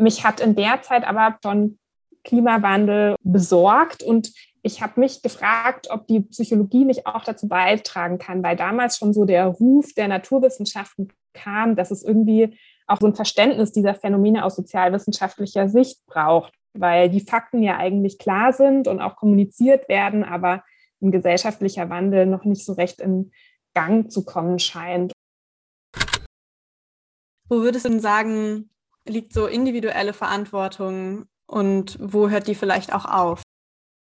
mich hat in der Zeit aber schon Klimawandel besorgt und ich habe mich gefragt, ob die Psychologie nicht auch dazu beitragen kann, weil damals schon so der Ruf der Naturwissenschaften kam, dass es irgendwie auch so ein Verständnis dieser Phänomene aus sozialwissenschaftlicher Sicht braucht, weil die Fakten ja eigentlich klar sind und auch kommuniziert werden, aber ein gesellschaftlicher Wandel noch nicht so recht in Gang zu kommen scheint. Wo würdest du denn sagen, liegt so individuelle Verantwortung und wo hört die vielleicht auch auf?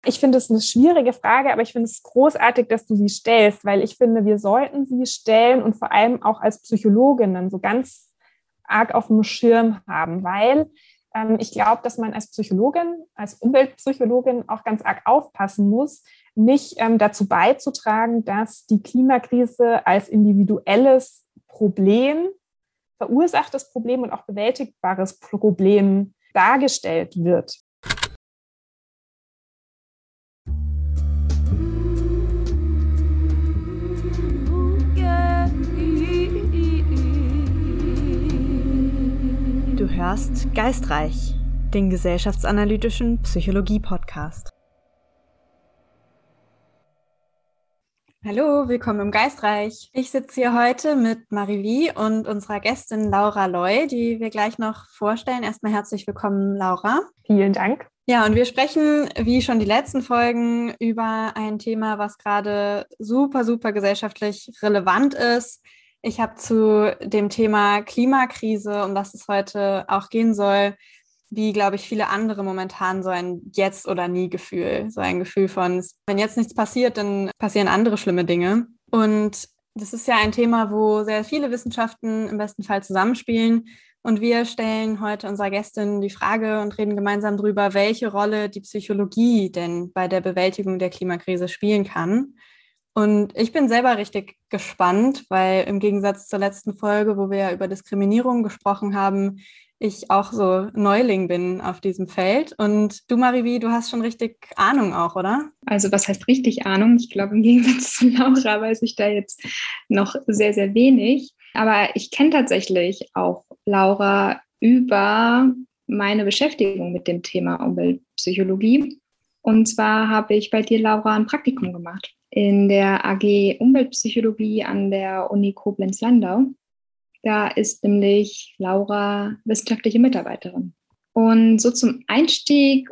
Ich finde es eine schwierige Frage, aber ich finde es großartig, dass du sie stellst, weil ich finde, wir sollten sie stellen und vor allem auch als Psychologinnen so ganz arg auf dem Schirm haben, weil ähm, ich glaube, dass man als Psychologin, als Umweltpsychologin auch ganz arg aufpassen muss, nicht ähm, dazu beizutragen, dass die Klimakrise als individuelles Problem, verursachtes Problem und auch bewältigbares Problem dargestellt wird. Du hörst Geistreich, den gesellschaftsanalytischen Psychologie-Podcast. Hallo, willkommen im Geistreich. Ich sitze hier heute mit Marivi und unserer Gästin Laura Loy, die wir gleich noch vorstellen. Erstmal herzlich willkommen, Laura. Vielen Dank. Ja, und wir sprechen, wie schon die letzten Folgen, über ein Thema, was gerade super, super gesellschaftlich relevant ist. Ich habe zu dem Thema Klimakrise, um das es heute auch gehen soll, wie, glaube ich, viele andere momentan so ein Jetzt- oder Nie-Gefühl. So ein Gefühl von, wenn jetzt nichts passiert, dann passieren andere schlimme Dinge. Und das ist ja ein Thema, wo sehr viele Wissenschaften im besten Fall zusammenspielen. Und wir stellen heute unserer Gästin die Frage und reden gemeinsam darüber, welche Rolle die Psychologie denn bei der Bewältigung der Klimakrise spielen kann. Und ich bin selber richtig gespannt, weil im Gegensatz zur letzten Folge, wo wir ja über Diskriminierung gesprochen haben, ich auch so Neuling bin auf diesem Feld. Und du, Marivi, du hast schon richtig Ahnung auch, oder? Also was heißt richtig Ahnung? Ich glaube, im Gegensatz zu Laura weiß ich da jetzt noch sehr, sehr wenig. Aber ich kenne tatsächlich auch Laura über meine Beschäftigung mit dem Thema Umweltpsychologie. Und zwar habe ich bei dir, Laura, ein Praktikum gemacht in der AG Umweltpsychologie an der Uni Koblenz-Landau. Da ist nämlich Laura wissenschaftliche Mitarbeiterin. Und so zum Einstieg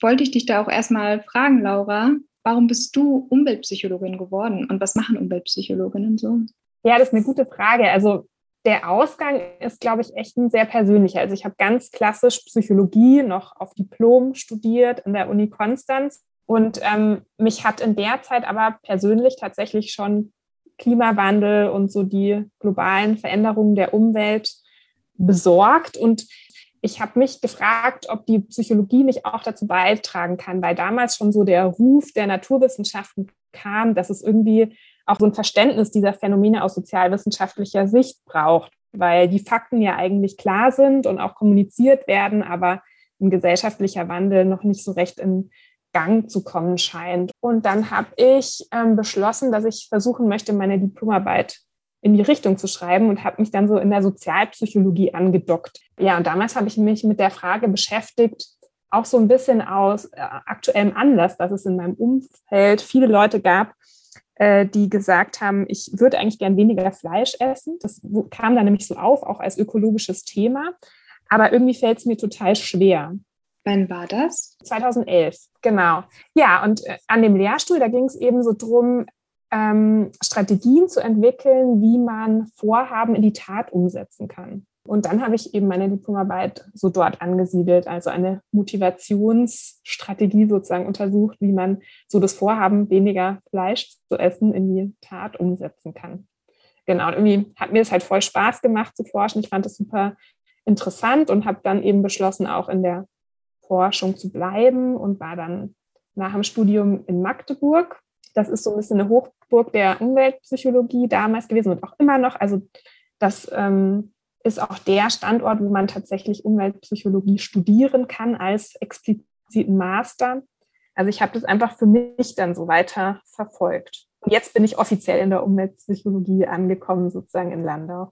wollte ich dich da auch erstmal fragen, Laura, warum bist du Umweltpsychologin geworden und was machen Umweltpsychologinnen so? Ja, das ist eine gute Frage. Also der Ausgang ist, glaube ich, echt ein sehr persönlicher. Also ich habe ganz klassisch Psychologie noch auf Diplom studiert in der Uni Konstanz und ähm, mich hat in der Zeit aber persönlich tatsächlich schon Klimawandel und so die globalen Veränderungen der Umwelt besorgt. Und ich habe mich gefragt, ob die Psychologie nicht auch dazu beitragen kann, weil damals schon so der Ruf der Naturwissenschaften kam, dass es irgendwie auch so ein Verständnis dieser Phänomene aus sozialwissenschaftlicher Sicht braucht, weil die Fakten ja eigentlich klar sind und auch kommuniziert werden, aber ein gesellschaftlicher Wandel noch nicht so recht in Gang zu kommen scheint. Und dann habe ich ähm, beschlossen, dass ich versuchen möchte, meine Diplomarbeit in die Richtung zu schreiben und habe mich dann so in der Sozialpsychologie angedockt. Ja, und damals habe ich mich mit der Frage beschäftigt, auch so ein bisschen aus äh, aktuellem Anlass, dass es in meinem Umfeld viele Leute gab, äh, die gesagt haben, ich würde eigentlich gern weniger Fleisch essen. Das kam dann nämlich so auf, auch als ökologisches Thema. Aber irgendwie fällt es mir total schwer. Wann war das? 2011, genau. Ja, und äh, an dem Lehrstuhl, da ging es eben so drum, ähm, Strategien zu entwickeln, wie man Vorhaben in die Tat umsetzen kann. Und dann habe ich eben meine Diplomarbeit so dort angesiedelt, also eine Motivationsstrategie sozusagen untersucht, wie man so das Vorhaben, weniger Fleisch zu essen, in die Tat umsetzen kann. Genau, und irgendwie hat mir es halt voll Spaß gemacht zu forschen. Ich fand es super interessant und habe dann eben beschlossen, auch in der Forschung zu bleiben und war dann nach dem Studium in Magdeburg. Das ist so ein bisschen eine Hochburg der Umweltpsychologie damals gewesen und auch immer noch. Also das ähm, ist auch der Standort, wo man tatsächlich Umweltpsychologie studieren kann als expliziten Master. Also ich habe das einfach für mich dann so weiter verfolgt. Und jetzt bin ich offiziell in der Umweltpsychologie angekommen, sozusagen in Landau.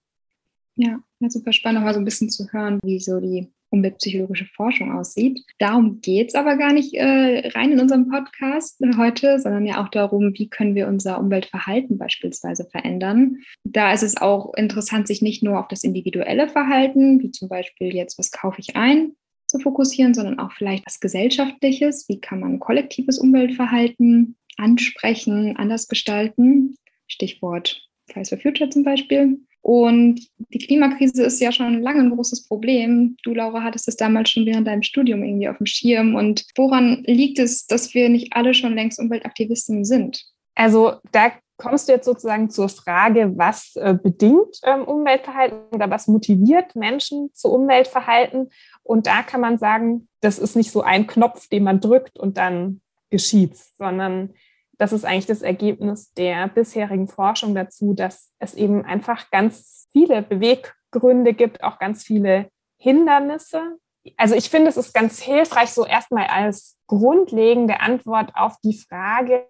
Ja, super spannend, mal so ein bisschen zu hören, wie so die umweltpsychologische Forschung aussieht. Darum geht es aber gar nicht äh, rein in unserem Podcast heute, sondern ja auch darum, wie können wir unser Umweltverhalten beispielsweise verändern. Da ist es auch interessant, sich nicht nur auf das individuelle Verhalten, wie zum Beispiel jetzt, was kaufe ich ein, zu fokussieren, sondern auch vielleicht was Gesellschaftliches. Wie kann man kollektives Umweltverhalten ansprechen, anders gestalten? Stichwort Fridays for Future zum Beispiel. Und die Klimakrise ist ja schon lange ein großes Problem. Du, Laura, hattest es damals schon während deinem Studium irgendwie auf dem Schirm. Und woran liegt es, dass wir nicht alle schon längst Umweltaktivisten sind? Also da kommst du jetzt sozusagen zur Frage, was äh, bedingt ähm, Umweltverhalten oder was motiviert Menschen zu Umweltverhalten? Und da kann man sagen, das ist nicht so ein Knopf, den man drückt und dann geschieht's, sondern das ist eigentlich das Ergebnis der bisherigen Forschung dazu, dass es eben einfach ganz viele Beweggründe gibt, auch ganz viele Hindernisse. Also ich finde, es ist ganz hilfreich, so erstmal als grundlegende Antwort auf die Frage,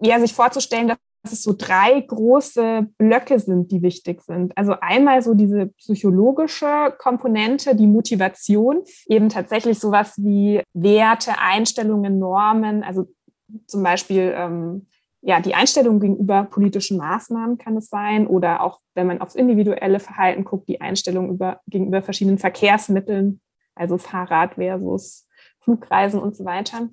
ja, sich vorzustellen, dass es so drei große Blöcke sind, die wichtig sind. Also einmal so diese psychologische Komponente, die Motivation, eben tatsächlich sowas wie Werte, Einstellungen, Normen, also zum Beispiel ähm, ja, die Einstellung gegenüber politischen Maßnahmen kann es sein oder auch, wenn man aufs individuelle Verhalten guckt, die Einstellung über, gegenüber verschiedenen Verkehrsmitteln, also Fahrrad versus Flugreisen und so weiter.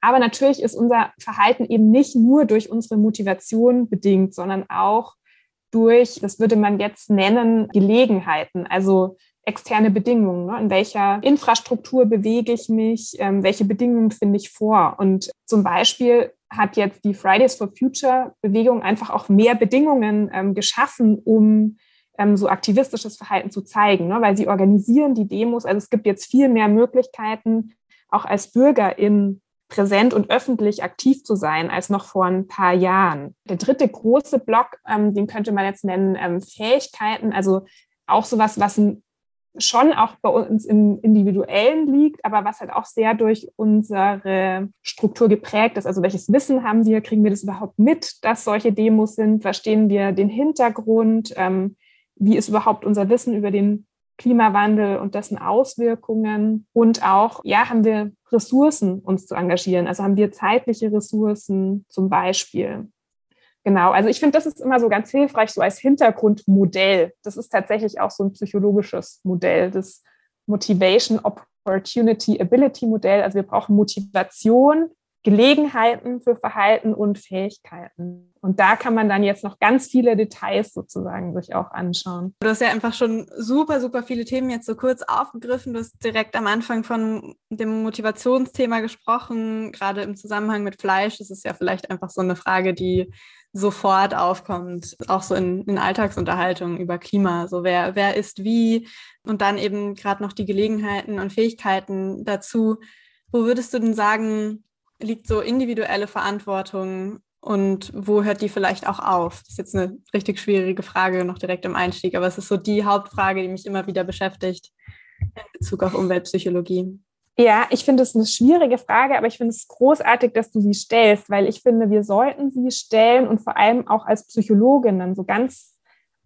Aber natürlich ist unser Verhalten eben nicht nur durch unsere Motivation bedingt, sondern auch durch, das würde man jetzt nennen, Gelegenheiten. Also externe Bedingungen. Ne? In welcher Infrastruktur bewege ich mich? Ähm, welche Bedingungen finde ich vor? Und zum Beispiel hat jetzt die Fridays for Future Bewegung einfach auch mehr Bedingungen ähm, geschaffen, um ähm, so aktivistisches Verhalten zu zeigen, ne? weil sie organisieren die Demos. Also es gibt jetzt viel mehr Möglichkeiten, auch als Bürgerin präsent und öffentlich aktiv zu sein als noch vor ein paar Jahren. Der dritte große Block, ähm, den könnte man jetzt nennen ähm, Fähigkeiten, also auch sowas, was ein schon auch bei uns im Individuellen liegt, aber was halt auch sehr durch unsere Struktur geprägt ist. Also welches Wissen haben wir? Kriegen wir das überhaupt mit, dass solche Demos sind? Verstehen wir den Hintergrund? Ähm, wie ist überhaupt unser Wissen über den Klimawandel und dessen Auswirkungen? Und auch, ja, haben wir Ressourcen, uns zu engagieren? Also haben wir zeitliche Ressourcen zum Beispiel? Genau, also ich finde, das ist immer so ganz hilfreich, so als Hintergrundmodell. Das ist tatsächlich auch so ein psychologisches Modell, das Motivation Opportunity Ability Modell. Also wir brauchen Motivation, Gelegenheiten für Verhalten und Fähigkeiten. Und da kann man dann jetzt noch ganz viele Details sozusagen sich auch anschauen. Du hast ja einfach schon super, super viele Themen jetzt so kurz aufgegriffen. Du hast direkt am Anfang von dem Motivationsthema gesprochen, gerade im Zusammenhang mit Fleisch. Das ist ja vielleicht einfach so eine Frage, die sofort aufkommt, auch so in, in Alltagsunterhaltungen über Klima, so wer, wer ist wie und dann eben gerade noch die Gelegenheiten und Fähigkeiten dazu. Wo würdest du denn sagen, liegt so individuelle Verantwortung und wo hört die vielleicht auch auf? Das ist jetzt eine richtig schwierige Frage noch direkt im Einstieg, aber es ist so die Hauptfrage, die mich immer wieder beschäftigt in Bezug auf Umweltpsychologie. Ja, ich finde es eine schwierige Frage, aber ich finde es großartig, dass du sie stellst, weil ich finde, wir sollten sie stellen und vor allem auch als Psychologinnen so ganz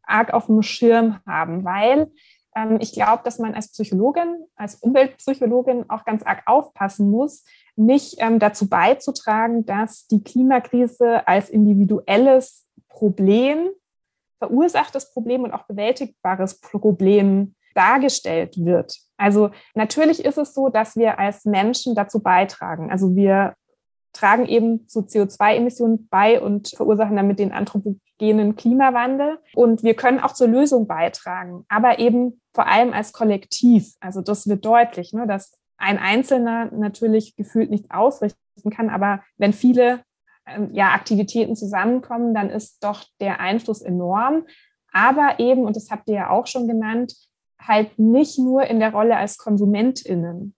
arg auf dem Schirm haben, weil ähm, ich glaube, dass man als Psychologin, als Umweltpsychologin auch ganz arg aufpassen muss, nicht ähm, dazu beizutragen, dass die Klimakrise als individuelles Problem, verursachtes Problem und auch bewältigbares Problem dargestellt wird. Also natürlich ist es so, dass wir als Menschen dazu beitragen. Also wir tragen eben zu CO2-Emissionen bei und verursachen damit den anthropogenen Klimawandel. Und wir können auch zur Lösung beitragen, aber eben vor allem als Kollektiv. Also das wird deutlich, ne, dass ein Einzelner natürlich gefühlt nichts ausrichten kann, aber wenn viele ähm, ja, Aktivitäten zusammenkommen, dann ist doch der Einfluss enorm. Aber eben, und das habt ihr ja auch schon genannt, halt nicht nur in der Rolle als KonsumentInnen,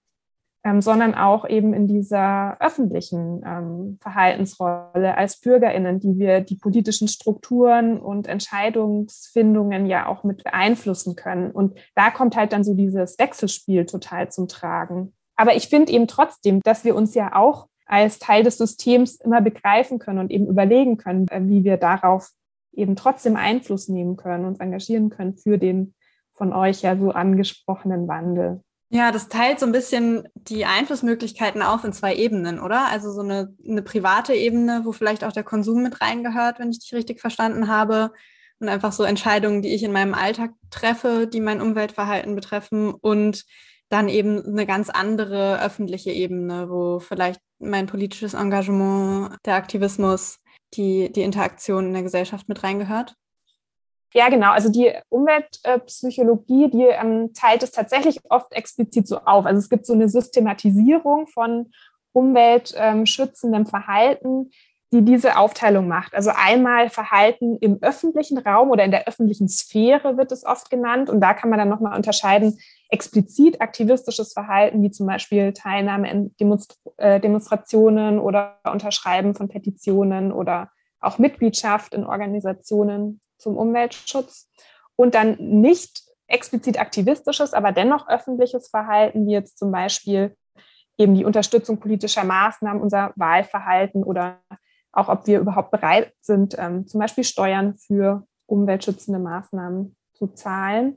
ähm, sondern auch eben in dieser öffentlichen ähm, Verhaltensrolle als BürgerInnen, die wir die politischen Strukturen und Entscheidungsfindungen ja auch mit beeinflussen können. Und da kommt halt dann so dieses Wechselspiel total zum Tragen. Aber ich finde eben trotzdem, dass wir uns ja auch als Teil des Systems immer begreifen können und eben überlegen können, äh, wie wir darauf eben trotzdem Einfluss nehmen können, uns engagieren können für den von euch ja so angesprochenen Wandel. Ja, das teilt so ein bisschen die Einflussmöglichkeiten auf in zwei Ebenen, oder? Also so eine, eine private Ebene, wo vielleicht auch der Konsum mit reingehört, wenn ich dich richtig verstanden habe. Und einfach so Entscheidungen, die ich in meinem Alltag treffe, die mein Umweltverhalten betreffen. Und dann eben eine ganz andere öffentliche Ebene, wo vielleicht mein politisches Engagement, der Aktivismus, die, die Interaktion in der Gesellschaft mit reingehört. Ja, genau. Also die Umweltpsychologie, die ähm, teilt es tatsächlich oft explizit so auf. Also es gibt so eine Systematisierung von umweltschützendem Verhalten, die diese Aufteilung macht. Also einmal Verhalten im öffentlichen Raum oder in der öffentlichen Sphäre wird es oft genannt. Und da kann man dann nochmal unterscheiden, explizit aktivistisches Verhalten, wie zum Beispiel Teilnahme in äh, Demonstrationen oder Unterschreiben von Petitionen oder auch Mitgliedschaft in Organisationen zum Umweltschutz und dann nicht explizit aktivistisches, aber dennoch öffentliches Verhalten, wie jetzt zum Beispiel eben die Unterstützung politischer Maßnahmen, unser Wahlverhalten oder auch ob wir überhaupt bereit sind, ähm, zum Beispiel Steuern für umweltschützende Maßnahmen zu zahlen.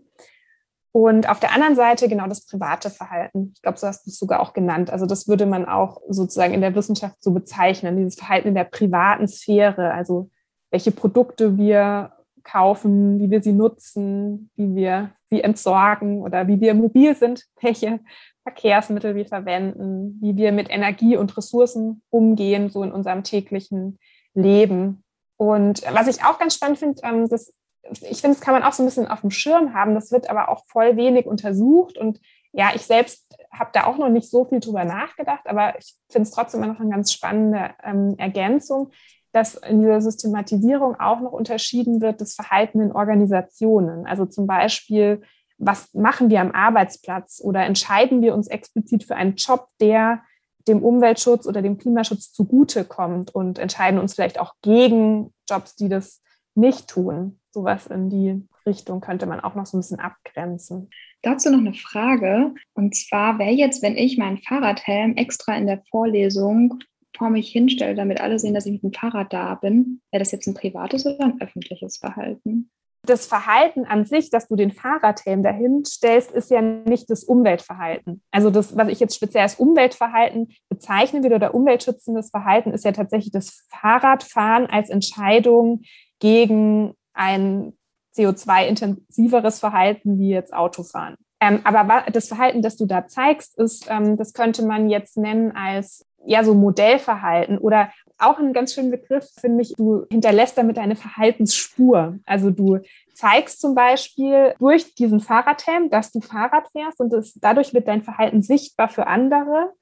Und auf der anderen Seite genau das private Verhalten. Ich glaube, so hast du es sogar auch genannt. Also das würde man auch sozusagen in der Wissenschaft so bezeichnen, dieses Verhalten in der privaten Sphäre, also welche Produkte wir kaufen, wie wir sie nutzen, wie wir sie entsorgen oder wie wir mobil sind, welche Verkehrsmittel wir verwenden, wie wir mit Energie und Ressourcen umgehen, so in unserem täglichen Leben. Und was ich auch ganz spannend finde, ähm, das, ich finde, das kann man auch so ein bisschen auf dem Schirm haben, das wird aber auch voll wenig untersucht. Und ja, ich selbst habe da auch noch nicht so viel drüber nachgedacht, aber ich finde es trotzdem immer noch eine ganz spannende ähm, Ergänzung dass in dieser Systematisierung auch noch unterschieden wird, das Verhalten in Organisationen. Also zum Beispiel, was machen wir am Arbeitsplatz oder entscheiden wir uns explizit für einen Job, der dem Umweltschutz oder dem Klimaschutz zugutekommt und entscheiden uns vielleicht auch gegen Jobs, die das nicht tun. Sowas in die Richtung könnte man auch noch so ein bisschen abgrenzen. Dazu noch eine Frage. Und zwar, wäre jetzt, wenn ich meinen Fahrradhelm extra in der Vorlesung vor mich hinstelle, damit alle sehen, dass ich mit dem Fahrrad da bin, wäre das jetzt ein privates oder ein öffentliches Verhalten? Das Verhalten an sich, dass du den Fahrradhelm dahin stellst, ist ja nicht das Umweltverhalten. Also das, was ich jetzt speziell als Umweltverhalten bezeichnen würde oder umweltschützendes Verhalten, ist ja tatsächlich das Fahrradfahren als Entscheidung gegen ein CO2-intensiveres Verhalten wie jetzt Autofahren. Ähm, aber das Verhalten, das du da zeigst, ist, ähm, das könnte man jetzt nennen als ja so Modellverhalten oder auch ein ganz schöner Begriff, finde ich, du hinterlässt damit eine Verhaltensspur. Also du zeigst zum Beispiel durch diesen Fahrradhelm, dass du Fahrrad fährst und das, dadurch wird dein Verhalten sichtbar für andere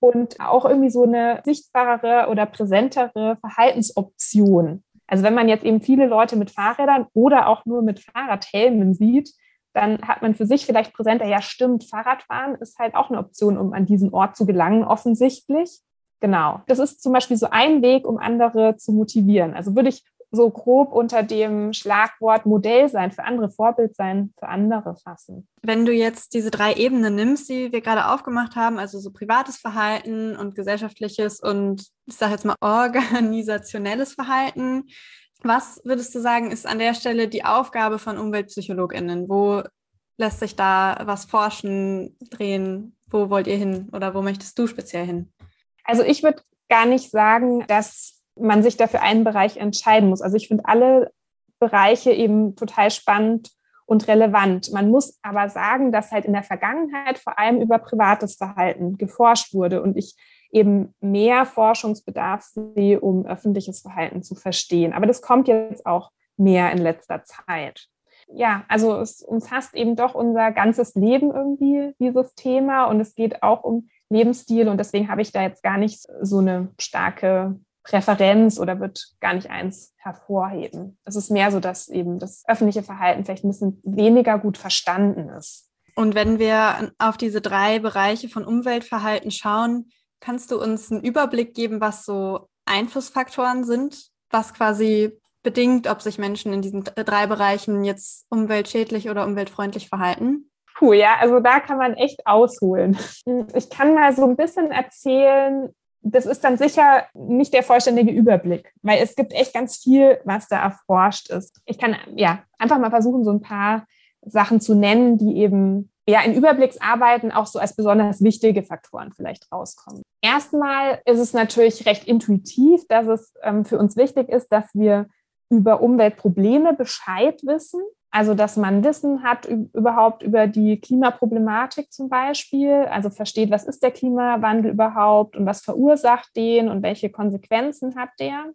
und auch irgendwie so eine sichtbarere oder präsentere Verhaltensoption. Also wenn man jetzt eben viele Leute mit Fahrrädern oder auch nur mit Fahrradhelmen sieht, dann hat man für sich vielleicht präsenter, ja stimmt, Fahrradfahren ist halt auch eine Option, um an diesen Ort zu gelangen, offensichtlich. Genau. Das ist zum Beispiel so ein Weg, um andere zu motivieren. Also würde ich so grob unter dem Schlagwort Modell sein für andere, Vorbild sein für andere fassen. Wenn du jetzt diese drei Ebenen nimmst, die wir gerade aufgemacht haben, also so privates Verhalten und gesellschaftliches und ich sage jetzt mal organisationelles Verhalten, was würdest du sagen, ist an der Stelle die Aufgabe von UmweltpsychologInnen? Wo lässt sich da was forschen, drehen? Wo wollt ihr hin oder wo möchtest du speziell hin? Also ich würde gar nicht sagen, dass man sich dafür einen Bereich entscheiden muss. Also ich finde alle Bereiche eben total spannend und relevant. Man muss aber sagen, dass halt in der Vergangenheit vor allem über privates Verhalten geforscht wurde und ich eben mehr Forschungsbedarf sehe, um öffentliches Verhalten zu verstehen. Aber das kommt jetzt auch mehr in letzter Zeit. Ja, also es umfasst eben doch unser ganzes Leben irgendwie, dieses Thema. Und es geht auch um Lebensstil. Und deswegen habe ich da jetzt gar nicht so eine starke Präferenz oder wird gar nicht eins hervorheben. Es ist mehr so, dass eben das öffentliche Verhalten vielleicht ein bisschen weniger gut verstanden ist. Und wenn wir auf diese drei Bereiche von Umweltverhalten schauen, Kannst du uns einen Überblick geben, was so Einflussfaktoren sind, was quasi bedingt, ob sich Menschen in diesen drei Bereichen jetzt umweltschädlich oder umweltfreundlich verhalten? Puh, ja, also da kann man echt ausholen. Ich kann mal so ein bisschen erzählen, das ist dann sicher nicht der vollständige Überblick, weil es gibt echt ganz viel, was da erforscht ist. Ich kann ja einfach mal versuchen, so ein paar Sachen zu nennen, die eben ja in Überblicksarbeiten auch so als besonders wichtige Faktoren vielleicht rauskommen. Erstmal ist es natürlich recht intuitiv, dass es ähm, für uns wichtig ist, dass wir über Umweltprobleme Bescheid wissen. Also, dass man Wissen hat überhaupt über die Klimaproblematik zum Beispiel, also versteht, was ist der Klimawandel überhaupt und was verursacht den und welche Konsequenzen hat der.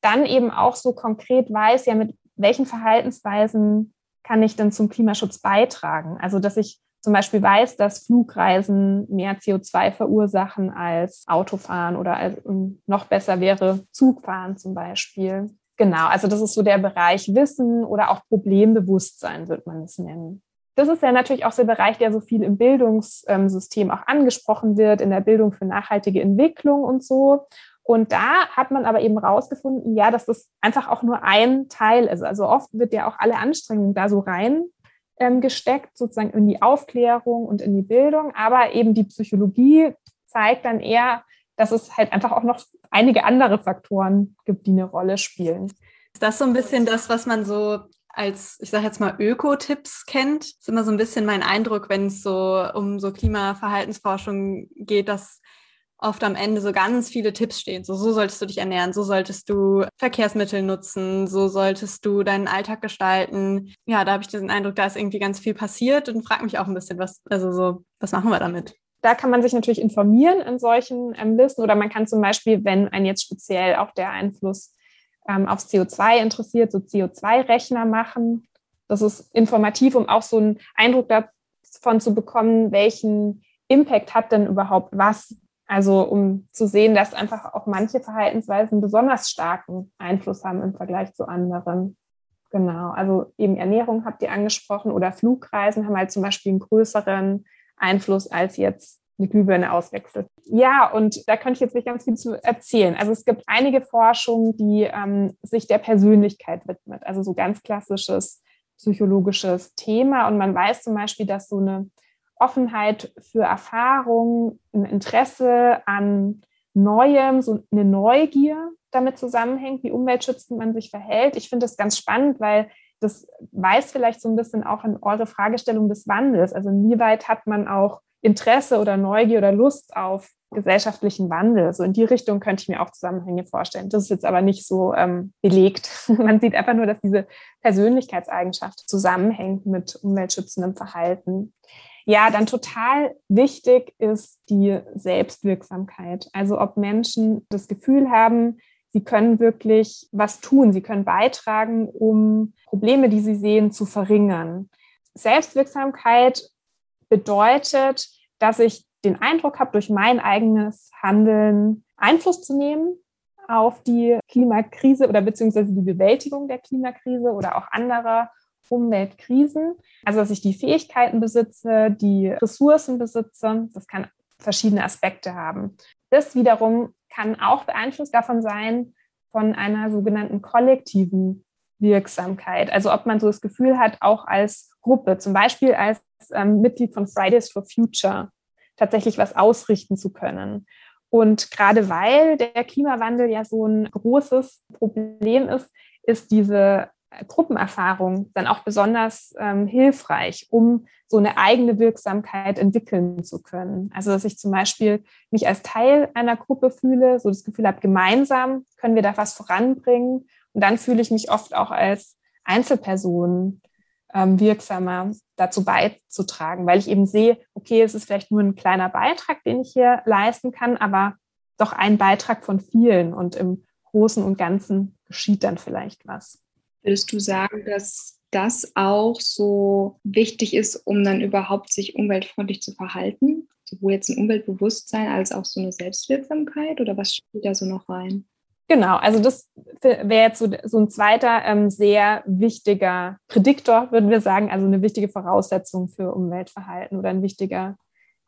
Dann eben auch so konkret weiß, ja, mit welchen Verhaltensweisen kann ich denn zum Klimaschutz beitragen? Also, dass ich zum Beispiel weiß, dass Flugreisen mehr CO2 verursachen als Autofahren oder als, noch besser wäre Zugfahren zum Beispiel. Genau, also das ist so der Bereich Wissen oder auch Problembewusstsein, wird man es nennen. Das ist ja natürlich auch der Bereich, der so viel im Bildungssystem auch angesprochen wird, in der Bildung für nachhaltige Entwicklung und so. Und da hat man aber eben rausgefunden, ja, dass das einfach auch nur ein Teil ist. Also oft wird ja auch alle Anstrengungen da so rein ähm, gesteckt, sozusagen in die Aufklärung und in die Bildung. Aber eben die Psychologie zeigt dann eher, dass es halt einfach auch noch einige andere Faktoren gibt, die eine Rolle spielen. Ist das so ein bisschen das, was man so als, ich sage jetzt mal, Öko-Tipps kennt? Das ist immer so ein bisschen mein Eindruck, wenn es so um so Klimaverhaltensforschung geht, dass oft am Ende so ganz viele Tipps stehen. So, so solltest du dich ernähren, so solltest du Verkehrsmittel nutzen, so solltest du deinen Alltag gestalten. Ja, da habe ich diesen Eindruck, da ist irgendwie ganz viel passiert und frage mich auch ein bisschen, was, also so, was machen wir damit? Da kann man sich natürlich informieren in solchen ähm, Listen oder man kann zum Beispiel, wenn ein jetzt speziell auch der Einfluss ähm, aufs CO2 interessiert, so CO2-Rechner machen. Das ist informativ, um auch so einen Eindruck davon zu bekommen, welchen Impact hat denn überhaupt was. Also um zu sehen, dass einfach auch manche Verhaltensweisen besonders starken Einfluss haben im Vergleich zu anderen. Genau, also eben Ernährung habt ihr angesprochen oder Flugreisen haben halt zum Beispiel einen größeren Einfluss als jetzt eine Glühbirne auswechselt. Ja, und da könnte ich jetzt nicht ganz viel zu erzählen. Also es gibt einige Forschungen, die ähm, sich der Persönlichkeit widmet, also so ganz klassisches psychologisches Thema. Und man weiß zum Beispiel, dass so eine Offenheit für Erfahrung, ein Interesse an Neuem, so eine Neugier damit zusammenhängt, wie umweltschützend man sich verhält. Ich finde das ganz spannend, weil das weist vielleicht so ein bisschen auch an eure Fragestellung des Wandels. Also inwieweit hat man auch Interesse oder Neugier oder Lust auf gesellschaftlichen Wandel? So in die Richtung könnte ich mir auch Zusammenhänge vorstellen. Das ist jetzt aber nicht so ähm, belegt. man sieht einfach nur, dass diese Persönlichkeitseigenschaft zusammenhängt mit umweltschützendem Verhalten. Ja, dann total wichtig ist die Selbstwirksamkeit. Also ob Menschen das Gefühl haben, Sie können wirklich was tun. Sie können beitragen, um Probleme, die sie sehen, zu verringern. Selbstwirksamkeit bedeutet, dass ich den Eindruck habe, durch mein eigenes Handeln Einfluss zu nehmen auf die Klimakrise oder beziehungsweise die Bewältigung der Klimakrise oder auch anderer Umweltkrisen. Also, dass ich die Fähigkeiten besitze, die Ressourcen besitze. Das kann verschiedene Aspekte haben. Das wiederum kann auch beeinflusst davon sein, von einer sogenannten kollektiven Wirksamkeit. Also ob man so das Gefühl hat, auch als Gruppe, zum Beispiel als ähm, Mitglied von Fridays for Future, tatsächlich was ausrichten zu können. Und gerade weil der Klimawandel ja so ein großes Problem ist, ist diese Gruppenerfahrung dann auch besonders ähm, hilfreich, um so eine eigene Wirksamkeit entwickeln zu können. Also dass ich zum Beispiel mich als Teil einer Gruppe fühle, so das Gefühl habe, gemeinsam können wir da was voranbringen. Und dann fühle ich mich oft auch als Einzelperson ähm, wirksamer dazu beizutragen, weil ich eben sehe, okay, es ist vielleicht nur ein kleiner Beitrag, den ich hier leisten kann, aber doch ein Beitrag von vielen und im Großen und Ganzen geschieht dann vielleicht was. Würdest du sagen, dass das auch so wichtig ist, um dann überhaupt sich umweltfreundlich zu verhalten? Sowohl jetzt ein Umweltbewusstsein als auch so eine Selbstwirksamkeit oder was spielt da so noch rein? Genau, also das wäre jetzt so, so ein zweiter ähm, sehr wichtiger Prädiktor, würden wir sagen, also eine wichtige Voraussetzung für Umweltverhalten oder ein wichtiger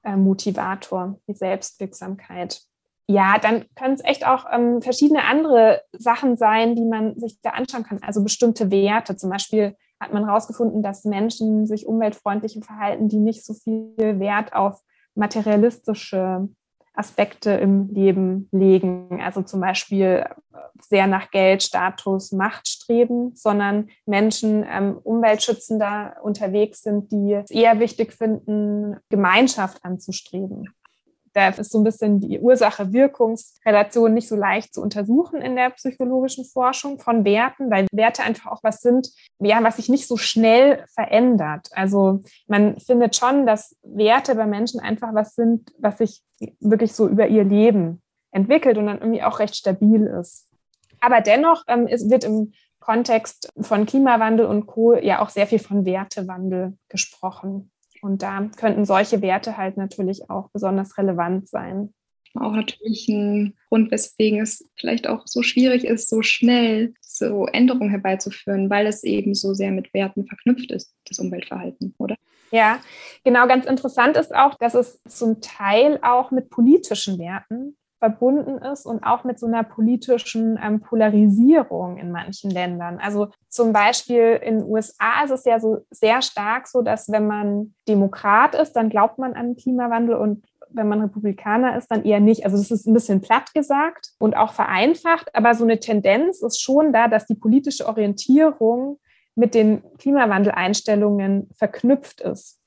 äh, Motivator, die Selbstwirksamkeit ja, dann können es echt auch ähm, verschiedene andere Sachen sein, die man sich da anschauen kann. Also bestimmte Werte. Zum Beispiel hat man herausgefunden, dass Menschen sich umweltfreundlich verhalten, die nicht so viel Wert auf materialistische Aspekte im Leben legen. Also zum Beispiel sehr nach Geld, Status, Macht streben, sondern Menschen ähm, umweltschützender unterwegs sind, die es eher wichtig finden, Gemeinschaft anzustreben. Da ist so ein bisschen die Ursache-Wirkungsrelation nicht so leicht zu untersuchen in der psychologischen Forschung von Werten, weil Werte einfach auch was sind, ja, was sich nicht so schnell verändert. Also man findet schon, dass Werte bei Menschen einfach was sind, was sich wirklich so über ihr Leben entwickelt und dann irgendwie auch recht stabil ist. Aber dennoch ähm, es wird im Kontext von Klimawandel und Co. ja auch sehr viel von Wertewandel gesprochen. Und da könnten solche Werte halt natürlich auch besonders relevant sein. Auch natürlich ein Grund, weswegen es vielleicht auch so schwierig ist, so schnell so Änderungen herbeizuführen, weil es eben so sehr mit Werten verknüpft ist, das Umweltverhalten, oder? Ja, genau. Ganz interessant ist auch, dass es zum Teil auch mit politischen Werten verbunden ist und auch mit so einer politischen ähm, Polarisierung in manchen Ländern. Also zum Beispiel in den USA ist es ja so sehr stark so, dass wenn man Demokrat ist, dann glaubt man an Klimawandel und wenn man Republikaner ist, dann eher nicht. Also das ist ein bisschen platt gesagt und auch vereinfacht, aber so eine Tendenz ist schon da, dass die politische Orientierung mit den Klimawandeleinstellungen verknüpft ist.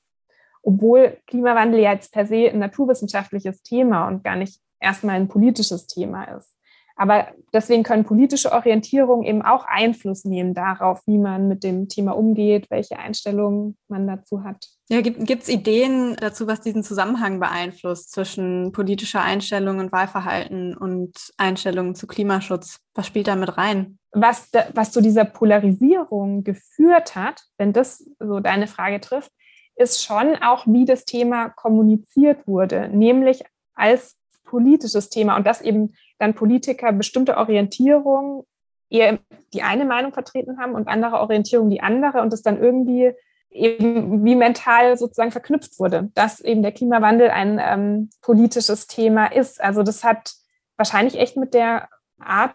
Obwohl Klimawandel ja jetzt per se ein naturwissenschaftliches Thema und gar nicht erstmal ein politisches Thema ist. Aber deswegen können politische Orientierungen eben auch Einfluss nehmen darauf, wie man mit dem Thema umgeht, welche Einstellungen man dazu hat. Ja, gibt es Ideen dazu, was diesen Zusammenhang beeinflusst zwischen politischer Einstellung und Wahlverhalten und Einstellungen zu Klimaschutz? Was spielt da mit rein? Was, was zu dieser Polarisierung geführt hat, wenn das so deine Frage trifft, ist schon auch, wie das Thema kommuniziert wurde, nämlich als politisches Thema und dass eben dann Politiker bestimmte Orientierungen eher die eine Meinung vertreten haben und andere Orientierungen die andere und es dann irgendwie eben wie mental sozusagen verknüpft wurde, dass eben der Klimawandel ein ähm, politisches Thema ist. Also das hat wahrscheinlich echt mit der Art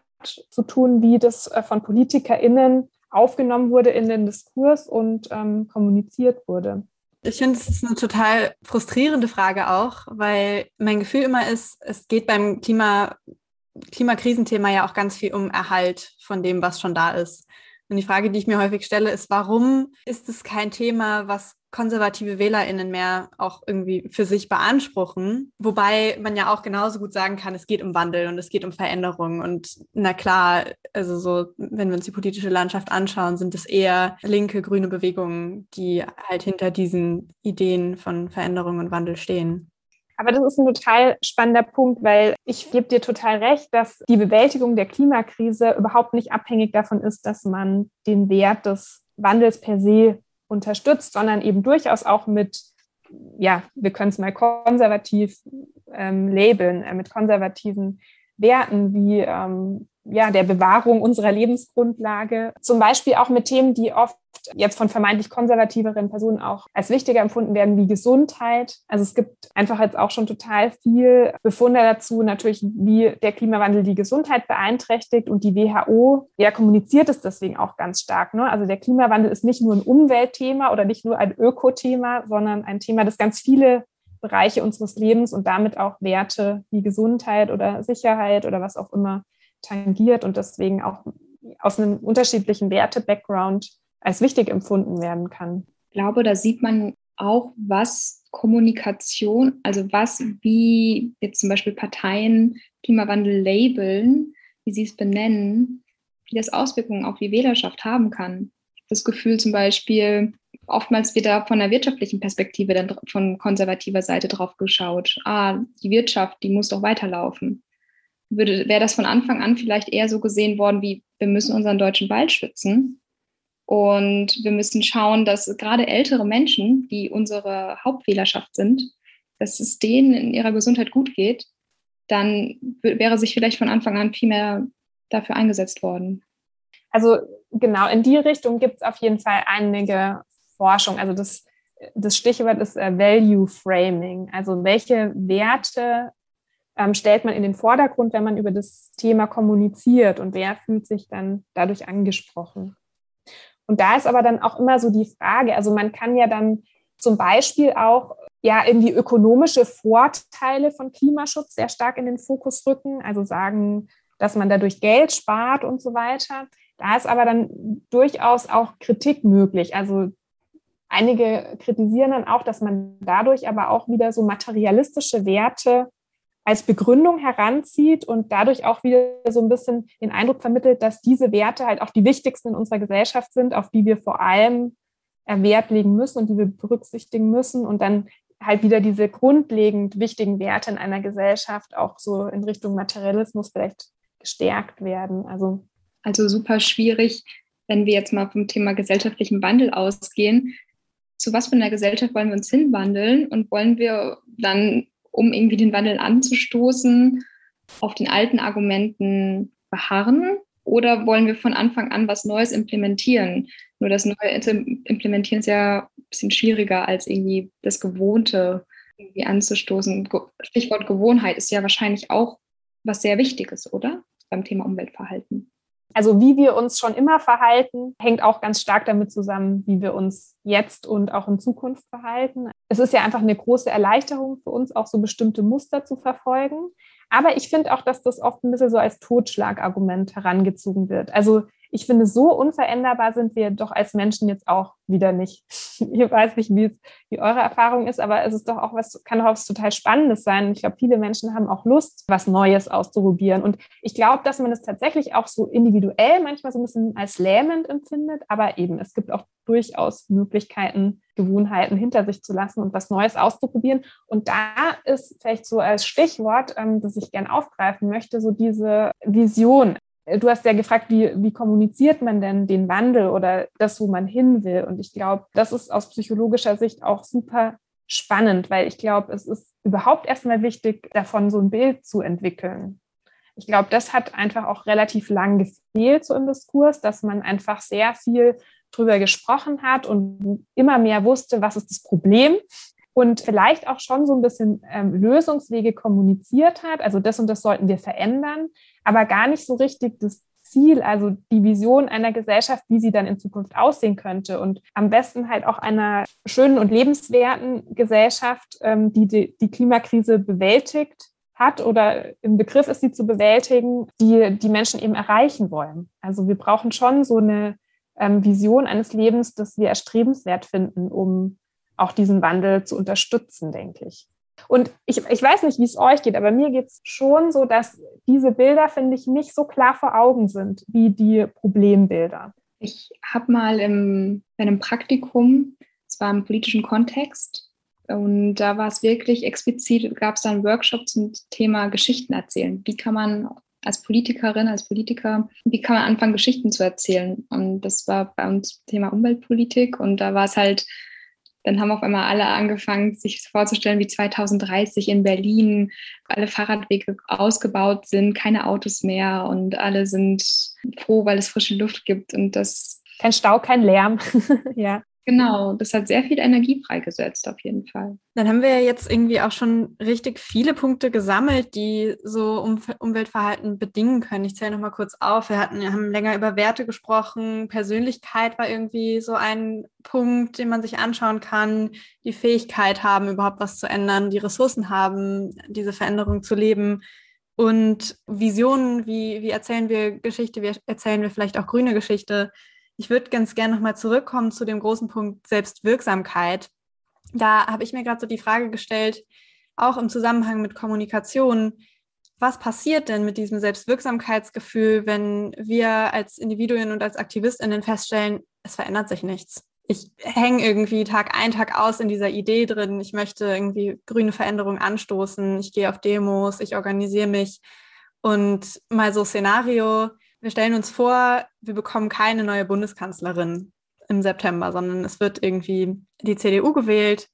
zu tun, wie das äh, von PolitikerInnen aufgenommen wurde in den Diskurs und ähm, kommuniziert wurde. Ich finde, es ist eine total frustrierende Frage auch, weil mein Gefühl immer ist, es geht beim Klima, Klimakrisenthema ja auch ganz viel um Erhalt von dem, was schon da ist. Und die Frage, die ich mir häufig stelle, ist, warum ist es kein Thema, was konservative WählerInnen mehr auch irgendwie für sich beanspruchen? Wobei man ja auch genauso gut sagen kann, es geht um Wandel und es geht um Veränderung. Und na klar, also so, wenn wir uns die politische Landschaft anschauen, sind es eher linke, grüne Bewegungen, die halt hinter diesen Ideen von Veränderung und Wandel stehen. Aber das ist ein total spannender Punkt, weil ich gebe dir total recht, dass die Bewältigung der Klimakrise überhaupt nicht abhängig davon ist, dass man den Wert des Wandels per se unterstützt, sondern eben durchaus auch mit, ja, wir können es mal konservativ ähm, labeln, äh, mit konservativen Werten wie ähm, ja, der Bewahrung unserer Lebensgrundlage. Zum Beispiel auch mit Themen, die oft jetzt von vermeintlich konservativeren Personen auch als wichtiger empfunden werden, wie Gesundheit. Also es gibt einfach jetzt auch schon total viel Befunde dazu, natürlich, wie der Klimawandel die Gesundheit beeinträchtigt und die WHO, ja, kommuniziert es deswegen auch ganz stark. Ne? Also der Klimawandel ist nicht nur ein Umweltthema oder nicht nur ein Ökothema, sondern ein Thema, das ganz viele Bereiche unseres Lebens und damit auch Werte wie Gesundheit oder Sicherheit oder was auch immer tangiert und deswegen auch aus einem unterschiedlichen Werte-Background als wichtig empfunden werden kann. Ich glaube, da sieht man auch, was Kommunikation, also was, wie jetzt zum Beispiel Parteien Klimawandel labeln, wie sie es benennen, wie das Auswirkungen auf die Wählerschaft haben kann. Das Gefühl zum Beispiel, oftmals wird da von der wirtschaftlichen Perspektive dann von konservativer Seite drauf geschaut. Ah, die Wirtschaft, die muss doch weiterlaufen würde, wäre das von Anfang an vielleicht eher so gesehen worden, wie wir müssen unseren deutschen Wald schützen. Und wir müssen schauen, dass gerade ältere Menschen, die unsere Hauptwählerschaft sind, dass es denen in ihrer Gesundheit gut geht, dann wäre sich vielleicht von Anfang an viel mehr dafür eingesetzt worden. Also genau in die Richtung gibt es auf jeden Fall einige Forschung. Also das, das Stichwort ist äh, Value Framing. Also welche Werte ähm, stellt man in den Vordergrund, wenn man über das Thema kommuniziert und wer fühlt sich dann dadurch angesprochen. Und da ist aber dann auch immer so die Frage, also man kann ja dann zum Beispiel auch ja irgendwie ökonomische Vorteile von Klimaschutz sehr stark in den Fokus rücken, also sagen, dass man dadurch Geld spart und so weiter. Da ist aber dann durchaus auch Kritik möglich. Also einige kritisieren dann auch, dass man dadurch aber auch wieder so materialistische Werte als Begründung heranzieht und dadurch auch wieder so ein bisschen den Eindruck vermittelt, dass diese Werte halt auch die wichtigsten in unserer Gesellschaft sind, auf die wir vor allem Wert legen müssen und die wir berücksichtigen müssen und dann halt wieder diese grundlegend wichtigen Werte in einer Gesellschaft auch so in Richtung Materialismus vielleicht gestärkt werden. Also, also super schwierig, wenn wir jetzt mal vom Thema gesellschaftlichen Wandel ausgehen. Zu was für einer Gesellschaft wollen wir uns hinwandeln und wollen wir dann, um irgendwie den Wandel anzustoßen, auf den alten Argumenten beharren oder wollen wir von Anfang an was Neues implementieren? Nur das Neue implementieren ist ja ein bisschen schwieriger als irgendwie das Gewohnte irgendwie anzustoßen. Stichwort Gewohnheit ist ja wahrscheinlich auch was sehr Wichtiges, oder? Beim Thema Umweltverhalten. Also wie wir uns schon immer verhalten, hängt auch ganz stark damit zusammen, wie wir uns jetzt und auch in Zukunft verhalten. Es ist ja einfach eine große Erleichterung für uns, auch so bestimmte Muster zu verfolgen. Aber ich finde auch, dass das oft ein bisschen so als Totschlagargument herangezogen wird. Also ich finde, so unveränderbar sind wir doch als Menschen jetzt auch wieder nicht. ich weiß nicht, wie, es, wie eure Erfahrung ist, aber es ist doch auch was, kann doch was total Spannendes sein. Ich glaube, viele Menschen haben auch Lust, was Neues auszuprobieren. Und ich glaube, dass man es das tatsächlich auch so individuell manchmal so ein bisschen als lähmend empfindet, aber eben, es gibt auch durchaus Möglichkeiten, Gewohnheiten hinter sich zu lassen und was Neues auszuprobieren. Und da ist vielleicht so als Stichwort, ähm, das ich gern aufgreifen möchte, so diese Vision. Du hast ja gefragt, wie, wie kommuniziert man denn den Wandel oder das, wo man hin will? Und ich glaube, das ist aus psychologischer Sicht auch super spannend, weil ich glaube, es ist überhaupt erstmal wichtig, davon so ein Bild zu entwickeln. Ich glaube, das hat einfach auch relativ lang gefehlt so im Diskurs, dass man einfach sehr viel drüber gesprochen hat und immer mehr wusste, was ist das Problem und vielleicht auch schon so ein bisschen ähm, Lösungswege kommuniziert hat. Also das und das sollten wir verändern, aber gar nicht so richtig das Ziel, also die Vision einer Gesellschaft, wie sie dann in Zukunft aussehen könnte. Und am besten halt auch einer schönen und lebenswerten Gesellschaft, ähm, die, die die Klimakrise bewältigt hat oder im Begriff ist, sie zu bewältigen, die die Menschen eben erreichen wollen. Also wir brauchen schon so eine ähm, Vision eines Lebens, das wir erstrebenswert finden, um auch diesen Wandel zu unterstützen, denke ich. Und ich, ich weiß nicht, wie es euch geht, aber mir geht es schon so, dass diese Bilder, finde ich, nicht so klar vor Augen sind wie die Problembilder. Ich habe mal im, bei einem Praktikum, es war im politischen Kontext, und da war es wirklich explizit, gab es da einen Workshop zum Thema Geschichten erzählen. Wie kann man als Politikerin, als Politiker, wie kann man anfangen, Geschichten zu erzählen? Und das war bei uns Thema Umweltpolitik und da war es halt dann haben auf einmal alle angefangen, sich vorzustellen, wie 2030 in Berlin alle Fahrradwege ausgebaut sind, keine Autos mehr und alle sind froh, weil es frische Luft gibt und das. Kein Stau, kein Lärm. ja. Genau, das hat sehr viel Energie freigesetzt, auf jeden Fall. Dann haben wir ja jetzt irgendwie auch schon richtig viele Punkte gesammelt, die so um Umweltverhalten bedingen können. Ich zähle nochmal kurz auf. Wir hatten, haben länger über Werte gesprochen. Persönlichkeit war irgendwie so ein Punkt, den man sich anschauen kann. Die Fähigkeit haben, überhaupt was zu ändern, die Ressourcen haben, diese Veränderung zu leben. Und Visionen, wie, wie erzählen wir Geschichte, wie erzählen wir vielleicht auch grüne Geschichte ich würde ganz gerne nochmal zurückkommen zu dem großen Punkt Selbstwirksamkeit. Da habe ich mir gerade so die Frage gestellt, auch im Zusammenhang mit Kommunikation, was passiert denn mit diesem Selbstwirksamkeitsgefühl, wenn wir als Individuen und als Aktivistinnen feststellen, es verändert sich nichts? Ich hänge irgendwie Tag ein, Tag aus in dieser Idee drin. Ich möchte irgendwie grüne Veränderungen anstoßen. Ich gehe auf Demos, ich organisiere mich. Und mal so Szenario, wir stellen uns vor, wir bekommen keine neue Bundeskanzlerin im September, sondern es wird irgendwie die CDU gewählt.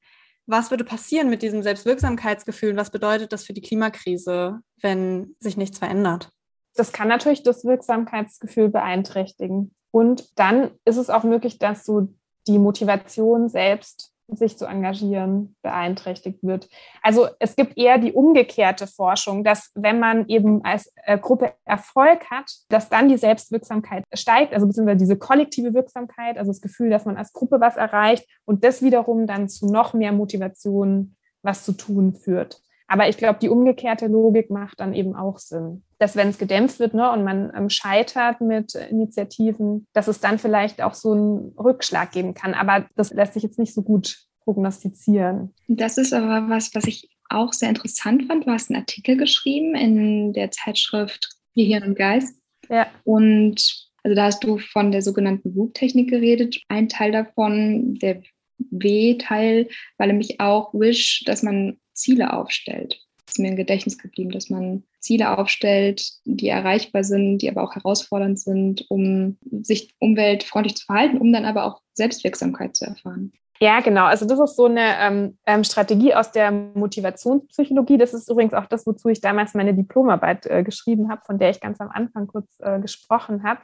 Was würde passieren mit diesem Selbstwirksamkeitsgefühl? Was bedeutet das für die Klimakrise, wenn sich nichts verändert? Das kann natürlich das Wirksamkeitsgefühl beeinträchtigen. Und dann ist es auch möglich, dass so die Motivation selbst sich zu engagieren, beeinträchtigt wird. Also es gibt eher die umgekehrte Forschung, dass wenn man eben als äh, Gruppe Erfolg hat, dass dann die Selbstwirksamkeit steigt, also beziehungsweise diese kollektive Wirksamkeit, also das Gefühl, dass man als Gruppe was erreicht und das wiederum dann zu noch mehr Motivation, was zu tun führt. Aber ich glaube, die umgekehrte Logik macht dann eben auch Sinn. Dass wenn es gedämpft wird ne, und man ähm, scheitert mit Initiativen, dass es dann vielleicht auch so einen Rückschlag geben kann. Aber das lässt sich jetzt nicht so gut prognostizieren. Das ist aber was, was ich auch sehr interessant fand. Du hast einen Artikel geschrieben in der Zeitschrift Gehirn und Geist. Ja. Und also da hast du von der sogenannten Loop-Technik geredet. Ein Teil davon, der W-Teil, war nämlich auch Wish, dass man Ziele aufstellt. Ist mir im Gedächtnis geblieben, dass man Ziele aufstellt, die erreichbar sind, die aber auch herausfordernd sind, um sich umweltfreundlich zu verhalten, um dann aber auch Selbstwirksamkeit zu erfahren. Ja, genau. Also das ist so eine ähm, ähm Strategie aus der Motivationspsychologie. Das ist übrigens auch das, wozu ich damals meine Diplomarbeit äh, geschrieben habe, von der ich ganz am Anfang kurz äh, gesprochen habe.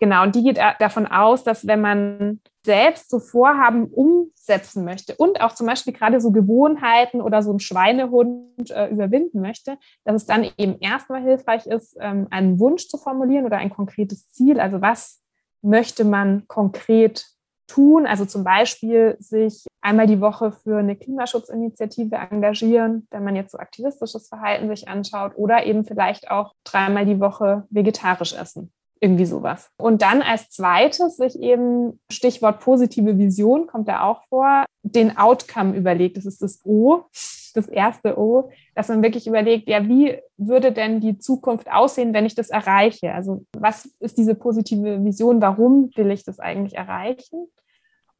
Genau, und die geht davon aus, dass wenn man selbst so Vorhaben umsetzen möchte und auch zum Beispiel gerade so Gewohnheiten oder so einen Schweinehund äh, überwinden möchte, dass es dann eben erstmal hilfreich ist, ähm, einen Wunsch zu formulieren oder ein konkretes Ziel. Also was möchte man konkret tun? Also zum Beispiel sich einmal die Woche für eine Klimaschutzinitiative engagieren, wenn man jetzt so aktivistisches Verhalten sich anschaut oder eben vielleicht auch dreimal die Woche vegetarisch essen. Irgendwie sowas. Und dann als zweites sich eben, Stichwort positive Vision kommt da auch vor, den Outcome überlegt. Das ist das O, das erste O, dass man wirklich überlegt, ja, wie würde denn die Zukunft aussehen, wenn ich das erreiche? Also was ist diese positive Vision? Warum will ich das eigentlich erreichen?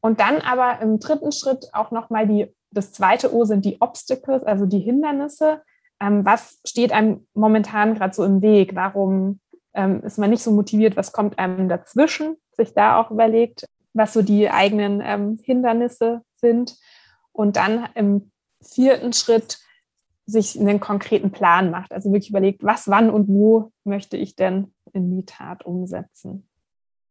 Und dann aber im dritten Schritt auch nochmal die, das zweite O sind die Obstacles, also die Hindernisse. Ähm, was steht einem momentan gerade so im Weg? Warum ähm, ist man nicht so motiviert, was kommt einem dazwischen, sich da auch überlegt, was so die eigenen ähm, Hindernisse sind und dann im vierten Schritt sich einen konkreten Plan macht, also wirklich überlegt, was, wann und wo möchte ich denn in die Tat umsetzen.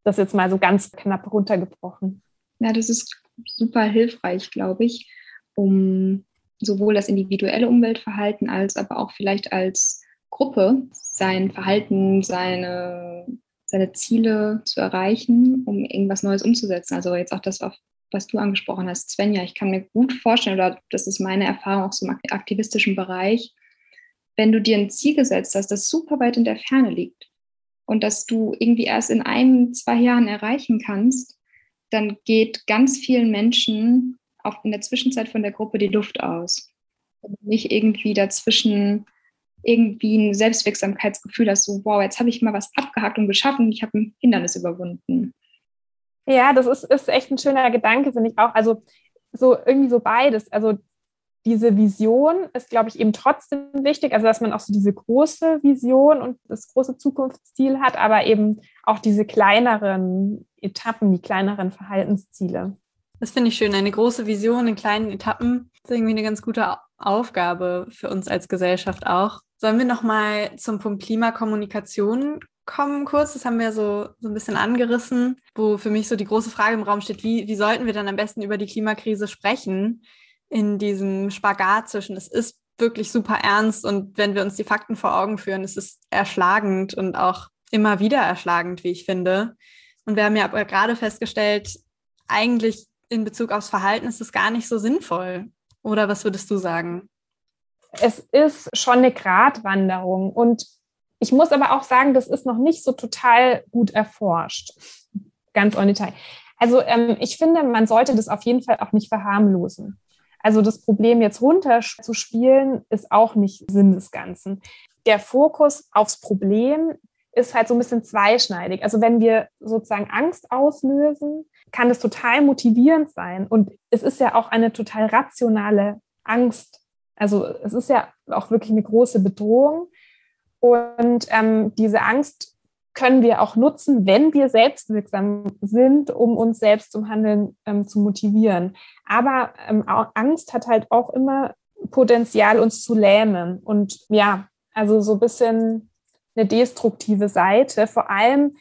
Das jetzt mal so ganz knapp runtergebrochen. Ja, das ist super hilfreich, glaube ich, um sowohl das individuelle Umweltverhalten als aber auch vielleicht als Gruppe sein Verhalten, seine, seine Ziele zu erreichen, um irgendwas Neues umzusetzen. Also jetzt auch das, was du angesprochen hast, Svenja. Ich kann mir gut vorstellen, oder das ist meine Erfahrung auch so im aktivistischen Bereich, wenn du dir ein Ziel gesetzt hast, das super weit in der Ferne liegt und dass du irgendwie erst in ein, zwei Jahren erreichen kannst, dann geht ganz vielen Menschen auch in der Zwischenzeit von der Gruppe die Luft aus. Wenn du nicht irgendwie dazwischen irgendwie ein Selbstwirksamkeitsgefühl hast, so, wow, jetzt habe ich mal was abgehakt und geschaffen, ich habe ein Hindernis überwunden. Ja, das ist, ist echt ein schöner Gedanke, finde ich auch. Also so irgendwie so beides. Also diese Vision ist, glaube ich, eben trotzdem wichtig, also dass man auch so diese große Vision und das große Zukunftsziel hat, aber eben auch diese kleineren Etappen, die kleineren Verhaltensziele. Das finde ich schön. Eine große Vision in kleinen Etappen ist irgendwie eine ganz gute Aufgabe für uns als Gesellschaft auch. Sollen wir nochmal zum Punkt Klimakommunikation kommen kurz? Das haben wir so, so ein bisschen angerissen, wo für mich so die große Frage im Raum steht, wie, wie sollten wir dann am besten über die Klimakrise sprechen in diesem Spagat zwischen, es ist wirklich super ernst und wenn wir uns die Fakten vor Augen führen, es ist erschlagend und auch immer wieder erschlagend, wie ich finde. Und wir haben ja gerade festgestellt, eigentlich in Bezug aufs Verhalten ist es gar nicht so sinnvoll. Oder was würdest du sagen? es ist schon eine Gratwanderung. Und ich muss aber auch sagen, das ist noch nicht so total gut erforscht. Ganz on Detail. Also ähm, ich finde, man sollte das auf jeden Fall auch nicht verharmlosen. Also das Problem jetzt runterzuspielen, ist auch nicht Sinn des Ganzen. Der Fokus aufs Problem ist halt so ein bisschen zweischneidig. Also wenn wir sozusagen Angst auslösen, kann es total motivierend sein. Und es ist ja auch eine total rationale Angst, also es ist ja auch wirklich eine große Bedrohung. Und ähm, diese Angst können wir auch nutzen, wenn wir selbstwirksam sind, um uns selbst zum Handeln ähm, zu motivieren. Aber ähm, Angst hat halt auch immer Potenzial, uns zu lähmen. Und ja, also so ein bisschen eine destruktive Seite, vor allem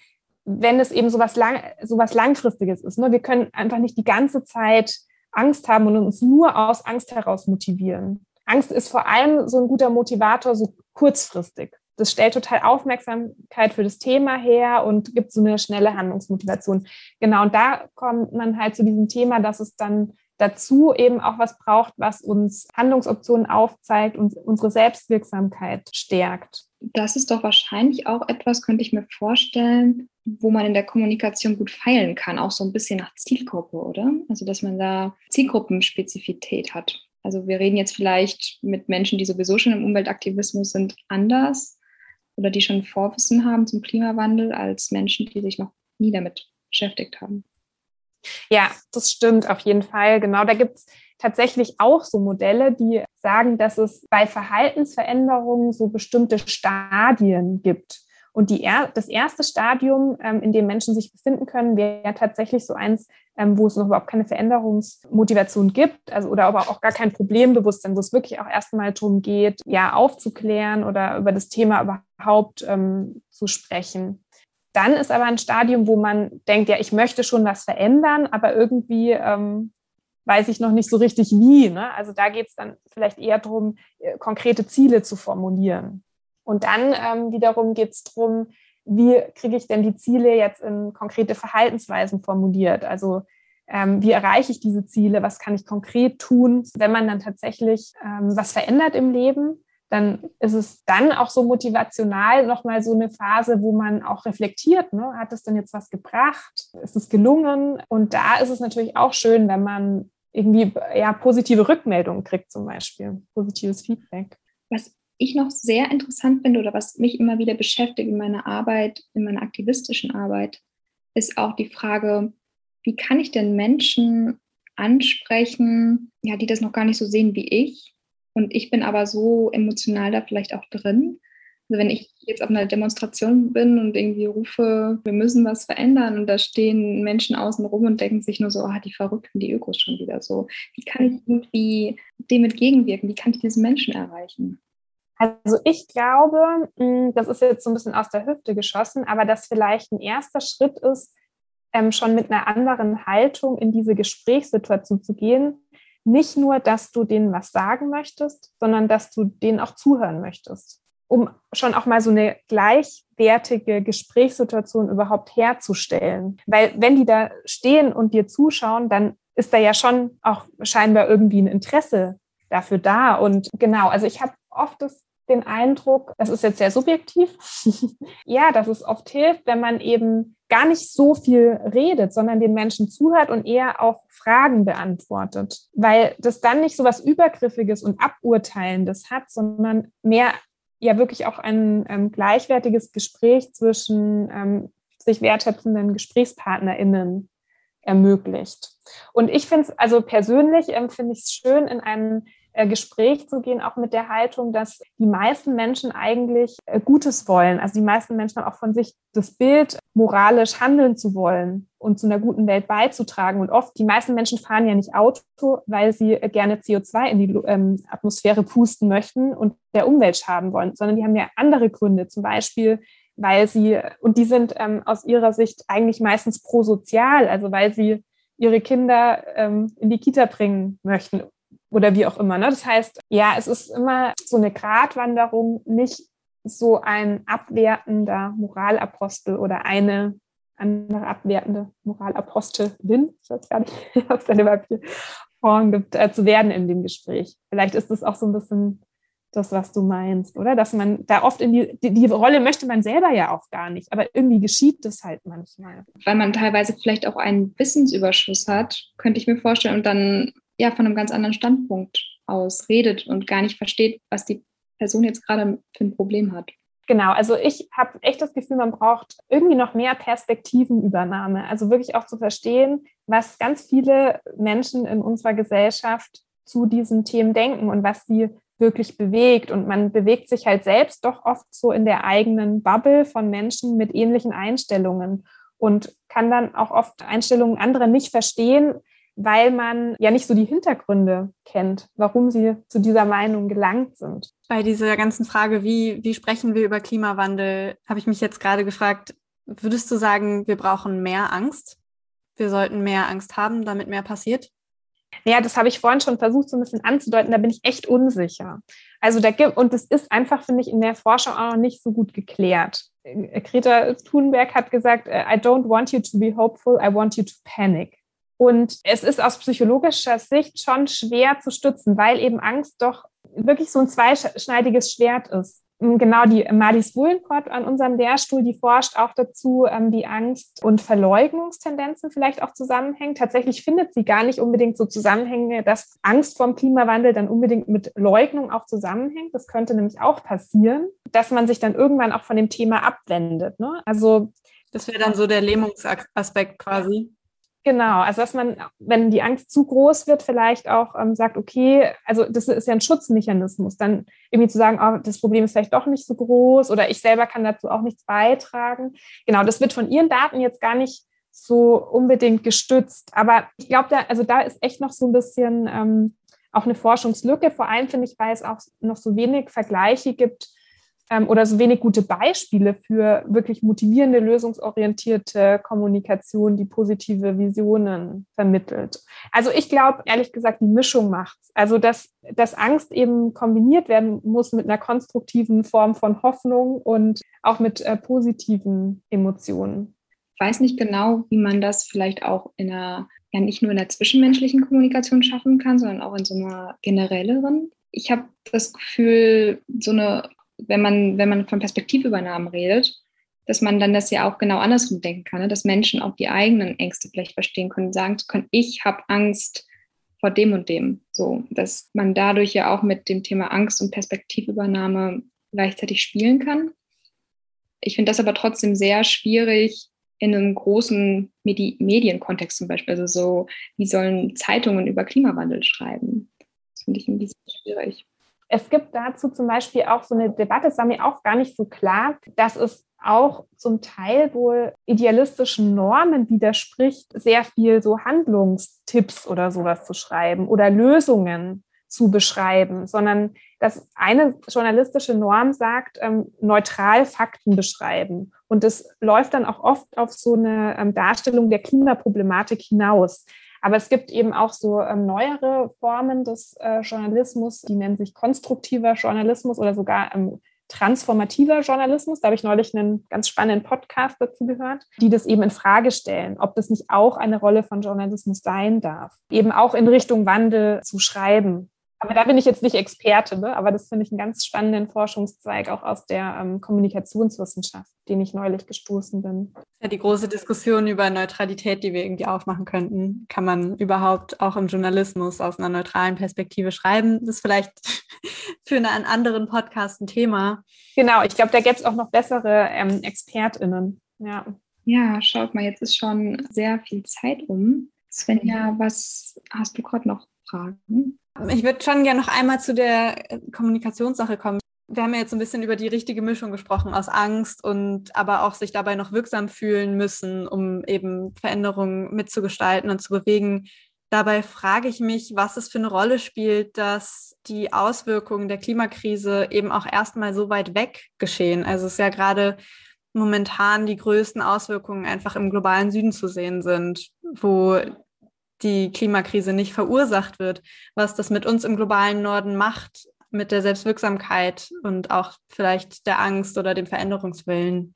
wenn es eben so was, lang, so was Langfristiges ist. Ne? Wir können einfach nicht die ganze Zeit Angst haben und uns nur aus Angst heraus motivieren. Angst ist vor allem so ein guter Motivator, so kurzfristig. Das stellt total Aufmerksamkeit für das Thema her und gibt so eine schnelle Handlungsmotivation. Genau, und da kommt man halt zu diesem Thema, dass es dann dazu eben auch was braucht, was uns Handlungsoptionen aufzeigt und unsere Selbstwirksamkeit stärkt. Das ist doch wahrscheinlich auch etwas, könnte ich mir vorstellen, wo man in der Kommunikation gut feilen kann, auch so ein bisschen nach Zielgruppe, oder? Also, dass man da Zielgruppenspezifität hat. Also wir reden jetzt vielleicht mit Menschen, die sowieso schon im Umweltaktivismus sind, anders oder die schon Vorwissen haben zum Klimawandel als Menschen, die sich noch nie damit beschäftigt haben. Ja, das stimmt auf jeden Fall. Genau, da gibt es tatsächlich auch so Modelle, die sagen, dass es bei Verhaltensveränderungen so bestimmte Stadien gibt. Und die das erste Stadium, ähm, in dem Menschen sich befinden können, wäre tatsächlich so eins, ähm, wo es noch überhaupt keine Veränderungsmotivation gibt, also oder aber auch gar kein Problembewusstsein, wo es wirklich auch erstmal darum geht, ja, aufzuklären oder über das Thema überhaupt ähm, zu sprechen. Dann ist aber ein Stadium, wo man denkt, ja, ich möchte schon was verändern, aber irgendwie ähm, weiß ich noch nicht so richtig wie. Ne? Also da geht es dann vielleicht eher darum, äh, konkrete Ziele zu formulieren. Und dann ähm, wiederum geht es darum, wie kriege ich denn die Ziele jetzt in konkrete Verhaltensweisen formuliert? Also ähm, wie erreiche ich diese Ziele? Was kann ich konkret tun? Wenn man dann tatsächlich ähm, was verändert im Leben, dann ist es dann auch so motivational nochmal so eine Phase, wo man auch reflektiert, ne? hat es denn jetzt was gebracht? Ist es gelungen? Und da ist es natürlich auch schön, wenn man irgendwie ja, positive Rückmeldungen kriegt zum Beispiel, positives Feedback. Was ich noch sehr interessant finde oder was mich immer wieder beschäftigt in meiner Arbeit, in meiner aktivistischen Arbeit, ist auch die Frage, wie kann ich denn Menschen ansprechen, ja, die das noch gar nicht so sehen wie ich, und ich bin aber so emotional da vielleicht auch drin. Also wenn ich jetzt auf einer Demonstration bin und irgendwie rufe, wir müssen was verändern und da stehen Menschen außen rum und denken sich nur so, ah, die Verrückten, die Ökos schon wieder so. Wie kann ich irgendwie dem entgegenwirken? Wie kann ich diesen Menschen erreichen? Also ich glaube, hm, das ist jetzt so ein bisschen aus der Hüfte geschossen, aber dass vielleicht ein erster Schritt ist, ähm, schon mit einer anderen Haltung in diese Gesprächssituation zu gehen, nicht nur, dass du denen was sagen möchtest, sondern dass du denen auch zuhören möchtest, um schon auch mal so eine gleichwertige Gesprächssituation überhaupt herzustellen. Weil wenn die da stehen und dir zuschauen, dann ist da ja schon auch scheinbar irgendwie ein Interesse dafür da. Und genau, also ich habe oft das den Eindruck, das ist jetzt sehr subjektiv, ja, dass es oft hilft, wenn man eben gar nicht so viel redet, sondern den Menschen zuhört und eher auch Fragen beantwortet, weil das dann nicht so was Übergriffiges und Aburteilendes hat, sondern mehr ja wirklich auch ein ähm, gleichwertiges Gespräch zwischen ähm, sich wertschätzenden GesprächspartnerInnen ermöglicht. Und ich finde es, also persönlich ähm, finde ich es schön, in einem Gespräch zu gehen, auch mit der Haltung, dass die meisten Menschen eigentlich äh, Gutes wollen. Also die meisten Menschen auch von sich das Bild, moralisch handeln zu wollen und zu einer guten Welt beizutragen. Und oft, die meisten Menschen fahren ja nicht Auto, weil sie äh, gerne CO2 in die ähm, Atmosphäre pusten möchten und der Umwelt schaden wollen, sondern die haben ja andere Gründe, zum Beispiel weil sie, und die sind ähm, aus ihrer Sicht eigentlich meistens prosozial, also weil sie ihre Kinder ähm, in die Kita bringen möchten oder wie auch immer. Ne? Das heißt, ja, es ist immer so eine Gratwanderung, nicht so ein abwertender Moralapostel oder eine andere abwertende Moralapostelin, ich weiß gar nicht, ob es eine weibliche Form gibt, äh, zu werden in dem Gespräch. Vielleicht ist es auch so ein bisschen das, was du meinst, oder? Dass man da oft in die, die, die, Rolle möchte man selber ja auch gar nicht, aber irgendwie geschieht das halt manchmal. Weil man teilweise vielleicht auch einen Wissensüberschuss hat, könnte ich mir vorstellen, und dann ja von einem ganz anderen Standpunkt aus redet und gar nicht versteht, was die Person jetzt gerade für ein Problem hat. Genau, also ich habe echt das Gefühl, man braucht irgendwie noch mehr Perspektivenübernahme. Also wirklich auch zu verstehen, was ganz viele Menschen in unserer Gesellschaft zu diesen Themen denken und was sie wirklich bewegt. Und man bewegt sich halt selbst doch oft so in der eigenen Bubble von Menschen mit ähnlichen Einstellungen und kann dann auch oft Einstellungen anderer nicht verstehen, weil man ja nicht so die Hintergründe kennt, warum sie zu dieser Meinung gelangt sind. Bei dieser ganzen Frage, wie, wie sprechen wir über Klimawandel, habe ich mich jetzt gerade gefragt, würdest du sagen, wir brauchen mehr Angst? Wir sollten mehr Angst haben, damit mehr passiert? Naja, das habe ich vorhin schon versucht, so ein bisschen anzudeuten, da bin ich echt unsicher. Also da gibt, und das ist einfach, finde ich, in der Forschung auch noch nicht so gut geklärt. Äh, Greta Thunberg hat gesagt, äh, I don't want you to be hopeful, I want you to panic. Und es ist aus psychologischer Sicht schon schwer zu stützen, weil eben Angst doch wirklich so ein zweischneidiges Schwert ist. Ähm, genau, die Madis Wullenkott an unserem Lehrstuhl, die forscht auch dazu, ähm, wie Angst und Verleugnungstendenzen vielleicht auch zusammenhängen. Tatsächlich findet sie gar nicht unbedingt so Zusammenhänge, dass Angst vorm Klimawandel dann unbedingt mit Leugnung auch zusammenhängt. Das könnte nämlich auch passieren, dass man sich dann irgendwann auch von dem Thema abwendet. Ne? Also das wäre dann so der Lähmungsaspekt quasi. Genau, also dass man, wenn die Angst zu groß wird, vielleicht auch ähm, sagt, okay, also das ist ja ein Schutzmechanismus, dann irgendwie zu sagen, oh, das Problem ist vielleicht doch nicht so groß oder ich selber kann dazu auch nichts beitragen. Genau, das wird von Ihren Daten jetzt gar nicht so unbedingt gestützt. Aber ich glaube, da, also da ist echt noch so ein bisschen ähm, auch eine Forschungslücke. Vor allem finde ich, weil es auch noch so wenig Vergleiche gibt ähm, oder so wenig gute Beispiele für wirklich motivierende, lösungsorientierte Kommunikation, die positive Visionen vermittelt. Also ich glaube, ehrlich gesagt, die Mischung macht's. Also dass, dass Angst eben kombiniert werden muss mit einer konstruktiven Form von Hoffnung und auch mit äh, positiven Emotionen. Ich weiß nicht genau, wie man das vielleicht auch in einer, ja nicht nur in der zwischenmenschlichen Kommunikation schaffen kann, sondern auch in so einer generelleren. Ich habe das Gefühl, so eine wenn man, wenn man von Perspektivübernahmen redet, dass man dann das ja auch genau andersrum denken kann, ne? dass Menschen auch die eigenen Ängste vielleicht verstehen können sagen können, ich habe Angst vor dem und dem. So, dass man dadurch ja auch mit dem Thema Angst und Perspektivübernahme gleichzeitig spielen kann. Ich finde das aber trotzdem sehr schwierig in einem großen Medi Medienkontext zum Beispiel. Also so, wie sollen Zeitungen über Klimawandel schreiben? Das finde ich ein bisschen schwierig. Es gibt dazu zum Beispiel auch so eine Debatte, es war mir auch gar nicht so klar, dass es auch zum Teil wohl idealistischen Normen widerspricht, sehr viel so Handlungstipps oder sowas zu schreiben oder Lösungen zu beschreiben, sondern dass eine journalistische Norm sagt, ähm, neutral Fakten beschreiben. Und das läuft dann auch oft auf so eine ähm, Darstellung der Klimaproblematik hinaus. Aber es gibt eben auch so ähm, neuere Formen des äh, Journalismus, die nennen sich konstruktiver Journalismus oder sogar ähm, transformativer Journalismus. Da habe ich neulich einen ganz spannenden Podcast dazu gehört, die das eben in Frage stellen, ob das nicht auch eine Rolle von Journalismus sein darf. Eben auch in Richtung Wandel zu schreiben. Aber da bin ich jetzt nicht Experte, ne? aber das finde ich einen ganz spannenden Forschungszweig auch aus der ähm, Kommunikationswissenschaft, den ich neulich gestoßen bin. Ja, die große Diskussion über Neutralität, die wir irgendwie aufmachen könnten. Kann man überhaupt auch im Journalismus aus einer neutralen Perspektive schreiben? Das ist vielleicht für einen anderen Podcast ein Thema. Genau, ich glaube, da gäbe es auch noch bessere ähm, ExpertInnen. Ja. ja, schaut mal, jetzt ist schon sehr viel Zeit um. Svenja, was hast du gerade noch Fragen? Ich würde schon gerne noch einmal zu der äh, Kommunikationssache kommen. Wir haben ja jetzt ein bisschen über die richtige Mischung gesprochen aus Angst und aber auch sich dabei noch wirksam fühlen müssen, um eben Veränderungen mitzugestalten und zu bewegen. Dabei frage ich mich, was es für eine Rolle spielt, dass die Auswirkungen der Klimakrise eben auch erstmal so weit weg geschehen. Also es ist ja gerade momentan die größten Auswirkungen einfach im globalen Süden zu sehen sind, wo die Klimakrise nicht verursacht wird, was das mit uns im globalen Norden macht, mit der Selbstwirksamkeit und auch vielleicht der Angst oder dem Veränderungswillen.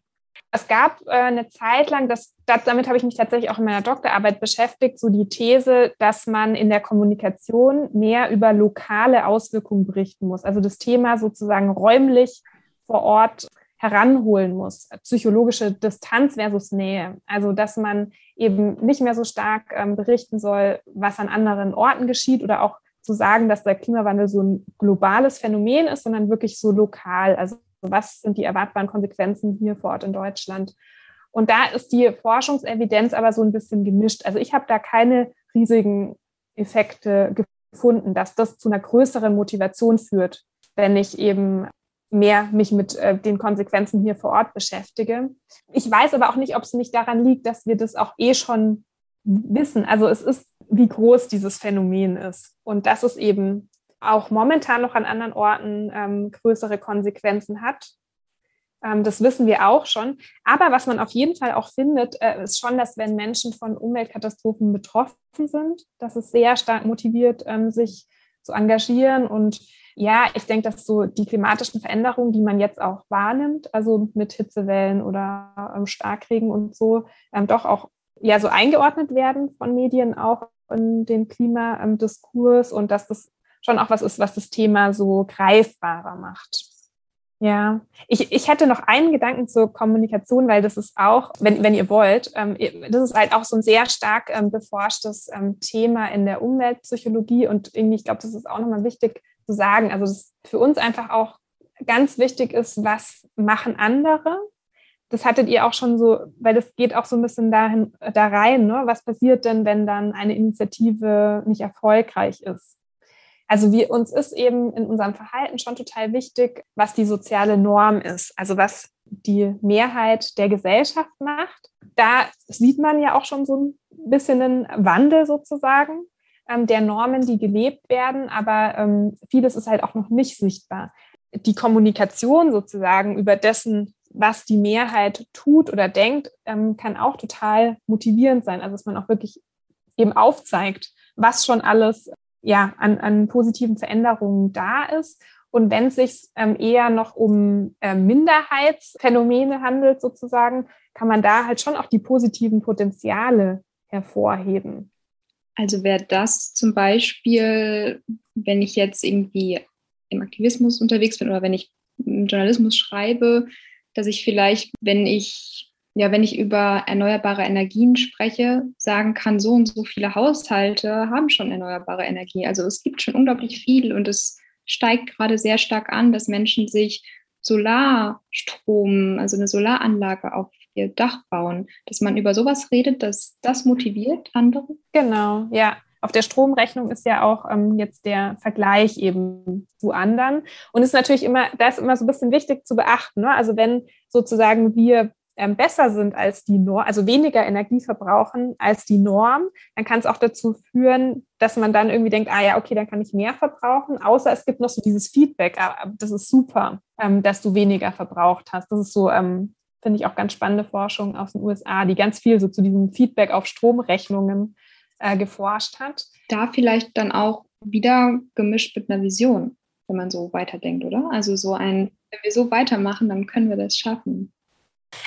Es gab äh, eine Zeit lang, das, das, damit habe ich mich tatsächlich auch in meiner Doktorarbeit beschäftigt, so die These, dass man in der Kommunikation mehr über lokale Auswirkungen berichten muss. Also das Thema sozusagen räumlich vor Ort heranholen muss. Psychologische Distanz versus Nähe. Also, dass man eben nicht mehr so stark ähm, berichten soll, was an anderen Orten geschieht oder auch zu sagen, dass der Klimawandel so ein globales Phänomen ist, sondern wirklich so lokal. Also, was sind die erwartbaren Konsequenzen hier vor Ort in Deutschland? Und da ist die Forschungsevidenz aber so ein bisschen gemischt. Also, ich habe da keine riesigen Effekte gefunden, dass das zu einer größeren Motivation führt, wenn ich eben mehr mich mit äh, den Konsequenzen hier vor Ort beschäftige. Ich weiß aber auch nicht, ob es nicht daran liegt, dass wir das auch eh schon wissen. Also es ist, wie groß dieses Phänomen ist und dass es eben auch momentan noch an anderen Orten ähm, größere Konsequenzen hat. Ähm, das wissen wir auch schon. Aber was man auf jeden Fall auch findet, äh, ist schon, dass wenn Menschen von Umweltkatastrophen betroffen sind, dass es sehr stark motiviert, ähm, sich zu engagieren. Und ja, ich denke, dass so die klimatischen Veränderungen, die man jetzt auch wahrnimmt, also mit Hitzewellen oder ähm, Starkregen und so, doch auch ja so eingeordnet werden von Medien auch in den Klimadiskurs und dass das schon auch was ist, was das Thema so greifbarer macht. Ja, ich, ich hätte noch einen Gedanken zur Kommunikation, weil das ist auch, wenn, wenn ihr wollt, ähm, das ist halt auch so ein sehr stark ähm, beforschtes ähm, Thema in der Umweltpsychologie und irgendwie, ich glaube, das ist auch nochmal wichtig zu sagen. Also das für uns einfach auch ganz wichtig ist, was machen andere? Das hattet ihr auch schon so, weil das geht auch so ein bisschen dahin, da rein, ne? Was passiert denn, wenn dann eine Initiative nicht erfolgreich ist? Also wir, uns ist eben in unserem Verhalten schon total wichtig, was die soziale Norm ist, also was die Mehrheit der Gesellschaft macht. Da sieht man ja auch schon so ein bisschen einen Wandel sozusagen ähm, der Normen, die gelebt werden, aber ähm, vieles ist halt auch noch nicht sichtbar. Die Kommunikation sozusagen über dessen, was die Mehrheit tut oder denkt, ähm, kann auch total motivierend sein. Also dass man auch wirklich eben aufzeigt, was schon alles ja, an, an positiven Veränderungen da ist. Und wenn es sich ähm, eher noch um äh, Minderheitsphänomene handelt, sozusagen, kann man da halt schon auch die positiven Potenziale hervorheben. Also wäre das zum Beispiel, wenn ich jetzt irgendwie im Aktivismus unterwegs bin oder wenn ich im Journalismus schreibe, dass ich vielleicht, wenn ich ja, wenn ich über erneuerbare Energien spreche, sagen kann, so und so viele Haushalte haben schon erneuerbare Energie. Also es gibt schon unglaublich viel und es steigt gerade sehr stark an, dass Menschen sich Solarstrom, also eine Solaranlage auf ihr Dach bauen, dass man über sowas redet, dass das motiviert andere. Genau, ja. Auf der Stromrechnung ist ja auch ähm, jetzt der Vergleich eben zu anderen. Und ist natürlich immer, da ist immer so ein bisschen wichtig zu beachten. Ne? Also wenn sozusagen wir ähm, besser sind als die Norm, also weniger Energie verbrauchen als die Norm, dann kann es auch dazu führen, dass man dann irgendwie denkt, ah ja, okay, dann kann ich mehr verbrauchen, außer es gibt noch so dieses Feedback, ah, das ist super, ähm, dass du weniger verbraucht hast. Das ist so, ähm, finde ich auch ganz spannende Forschung aus den USA, die ganz viel so zu diesem Feedback auf Stromrechnungen äh, geforscht hat. Da vielleicht dann auch wieder gemischt mit einer Vision, wenn man so weiterdenkt, oder? Also so ein, wenn wir so weitermachen, dann können wir das schaffen.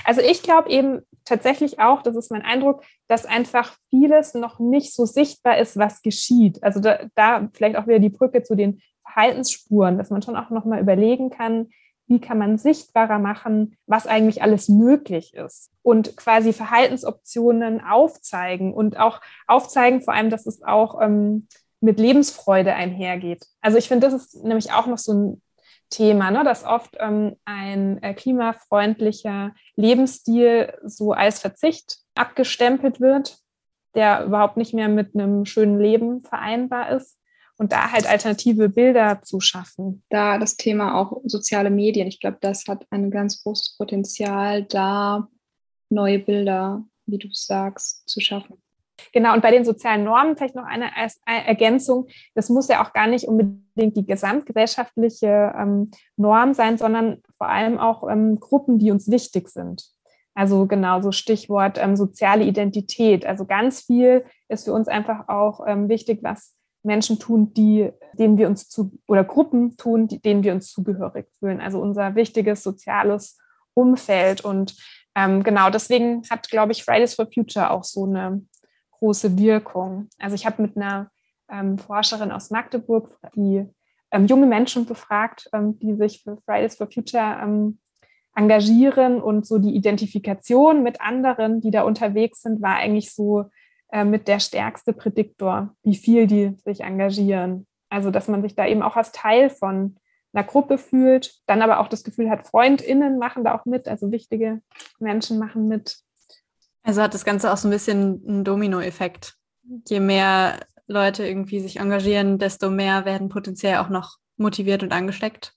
Also ich glaube eben tatsächlich auch, das ist mein Eindruck, dass einfach vieles noch nicht so sichtbar ist, was geschieht. Also da, da vielleicht auch wieder die Brücke zu den Verhaltensspuren, dass man schon auch noch mal überlegen kann, wie kann man sichtbarer machen, was eigentlich alles möglich ist und quasi Verhaltensoptionen aufzeigen und auch aufzeigen, vor allem, dass es auch ähm, mit Lebensfreude einhergeht. Also ich finde, das ist nämlich auch noch so ein Thema, ne, dass oft ähm, ein äh, klimafreundlicher Lebensstil so als Verzicht abgestempelt wird, der überhaupt nicht mehr mit einem schönen Leben vereinbar ist. Und da halt alternative Bilder zu schaffen. Da das Thema auch soziale Medien, ich glaube, das hat ein ganz großes Potenzial, da neue Bilder, wie du sagst, zu schaffen. Genau, und bei den sozialen Normen vielleicht noch eine Ergänzung. Das muss ja auch gar nicht unbedingt die gesamtgesellschaftliche ähm, Norm sein, sondern vor allem auch ähm, Gruppen, die uns wichtig sind. Also genau so Stichwort ähm, soziale Identität. Also ganz viel ist für uns einfach auch ähm, wichtig, was Menschen tun, die, denen wir uns zu, oder Gruppen tun, die, denen wir uns zugehörig fühlen. Also unser wichtiges soziales Umfeld. Und ähm, genau deswegen hat, glaube ich, Fridays for Future auch so eine große Wirkung. Also ich habe mit einer ähm, Forscherin aus Magdeburg, die ähm, junge Menschen befragt, ähm, die sich für Fridays for Future ähm, engagieren und so die Identifikation mit anderen, die da unterwegs sind, war eigentlich so äh, mit der stärkste Prädiktor, wie viel die sich engagieren. Also dass man sich da eben auch als Teil von einer Gruppe fühlt, dann aber auch das Gefühl hat, Freundinnen machen da auch mit, also wichtige Menschen machen mit. Also hat das Ganze auch so ein bisschen einen Dominoeffekt. Je mehr Leute irgendwie sich engagieren, desto mehr werden potenziell auch noch motiviert und angesteckt.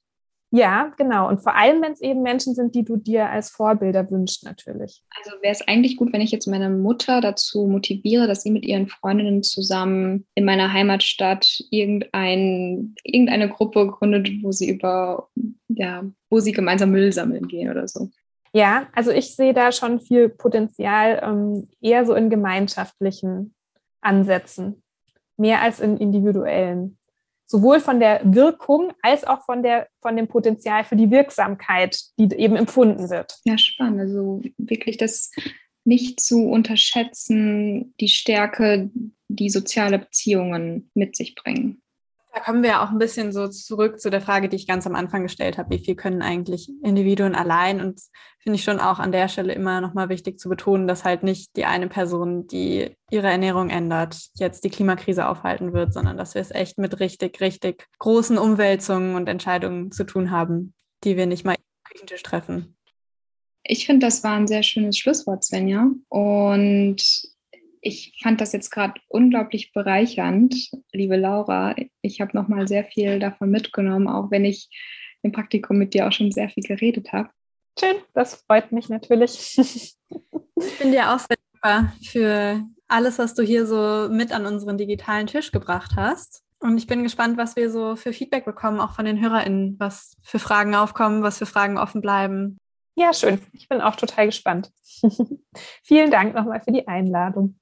Ja, genau. Und vor allem, wenn es eben Menschen sind, die du dir als Vorbilder wünschst, natürlich. Also wäre es eigentlich gut, wenn ich jetzt meine Mutter dazu motiviere, dass sie mit ihren Freundinnen zusammen in meiner Heimatstadt irgendein, irgendeine Gruppe gründet, wo sie über ja, wo sie gemeinsam Müll sammeln gehen oder so. Ja, also ich sehe da schon viel Potenzial ähm, eher so in gemeinschaftlichen Ansätzen, mehr als in individuellen. Sowohl von der Wirkung als auch von, der, von dem Potenzial für die Wirksamkeit, die eben empfunden wird. Ja, spannend. Also wirklich das nicht zu unterschätzen, die Stärke, die soziale Beziehungen mit sich bringen. Da kommen wir auch ein bisschen so zurück zu der Frage, die ich ganz am Anfang gestellt habe. Wie viel können eigentlich Individuen allein? Und finde ich schon auch an der Stelle immer nochmal wichtig zu betonen, dass halt nicht die eine Person, die ihre Ernährung ändert, jetzt die Klimakrise aufhalten wird, sondern dass wir es echt mit richtig, richtig großen Umwälzungen und Entscheidungen zu tun haben, die wir nicht mal am Küchentisch treffen. Ich finde, das war ein sehr schönes Schlusswort, Svenja. Und ich fand das jetzt gerade unglaublich bereichernd, liebe Laura. Ich habe nochmal sehr viel davon mitgenommen, auch wenn ich im Praktikum mit dir auch schon sehr viel geredet habe. Schön, das freut mich natürlich. ich bin dir auch sehr dankbar für alles, was du hier so mit an unseren digitalen Tisch gebracht hast. Und ich bin gespannt, was wir so für Feedback bekommen, auch von den HörerInnen, was für Fragen aufkommen, was für Fragen offen bleiben. Ja, schön. Ich bin auch total gespannt. Vielen Dank nochmal für die Einladung.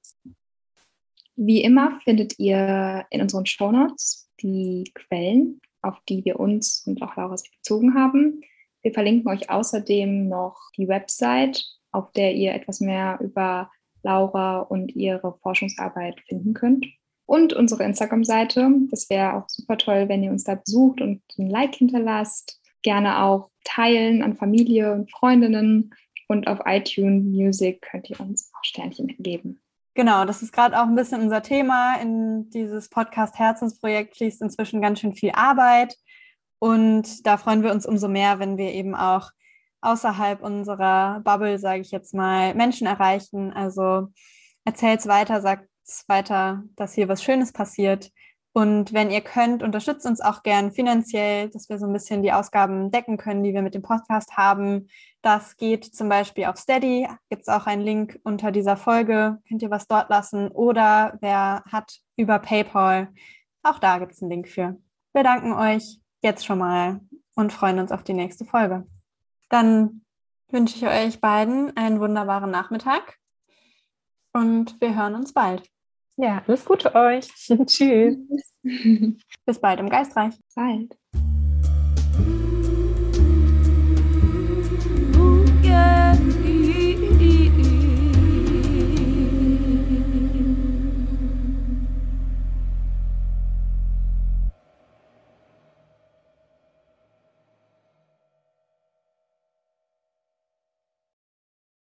Wie immer findet ihr in unseren Shownotes die Quellen, auf die wir uns und auch Laura sich bezogen haben. Wir verlinken euch außerdem noch die Website, auf der ihr etwas mehr über Laura und ihre Forschungsarbeit finden könnt. Und unsere Instagram-Seite. Das wäre auch super toll, wenn ihr uns da besucht und ein Like hinterlasst. Gerne auch teilen an Familie und Freundinnen. Und auf iTunes Music könnt ihr uns auch Sternchen geben. Genau, das ist gerade auch ein bisschen unser Thema. In dieses Podcast Herzensprojekt fließt inzwischen ganz schön viel Arbeit. Und da freuen wir uns umso mehr, wenn wir eben auch außerhalb unserer Bubble, sage ich jetzt mal, Menschen erreichen. Also erzählt es weiter, sagt weiter, dass hier was Schönes passiert. Und wenn ihr könnt, unterstützt uns auch gern finanziell, dass wir so ein bisschen die Ausgaben decken können, die wir mit dem Podcast haben. Das geht zum Beispiel auf Steady. Gibt es auch einen Link unter dieser Folge. Könnt ihr was dort lassen. Oder wer hat über PayPal. Auch da gibt es einen Link für. Wir danken euch jetzt schon mal und freuen uns auf die nächste Folge. Dann wünsche ich euch beiden einen wunderbaren Nachmittag und wir hören uns bald. Ja, alles Gute euch. Tschüss. Bis bald im Geistreich. Bald.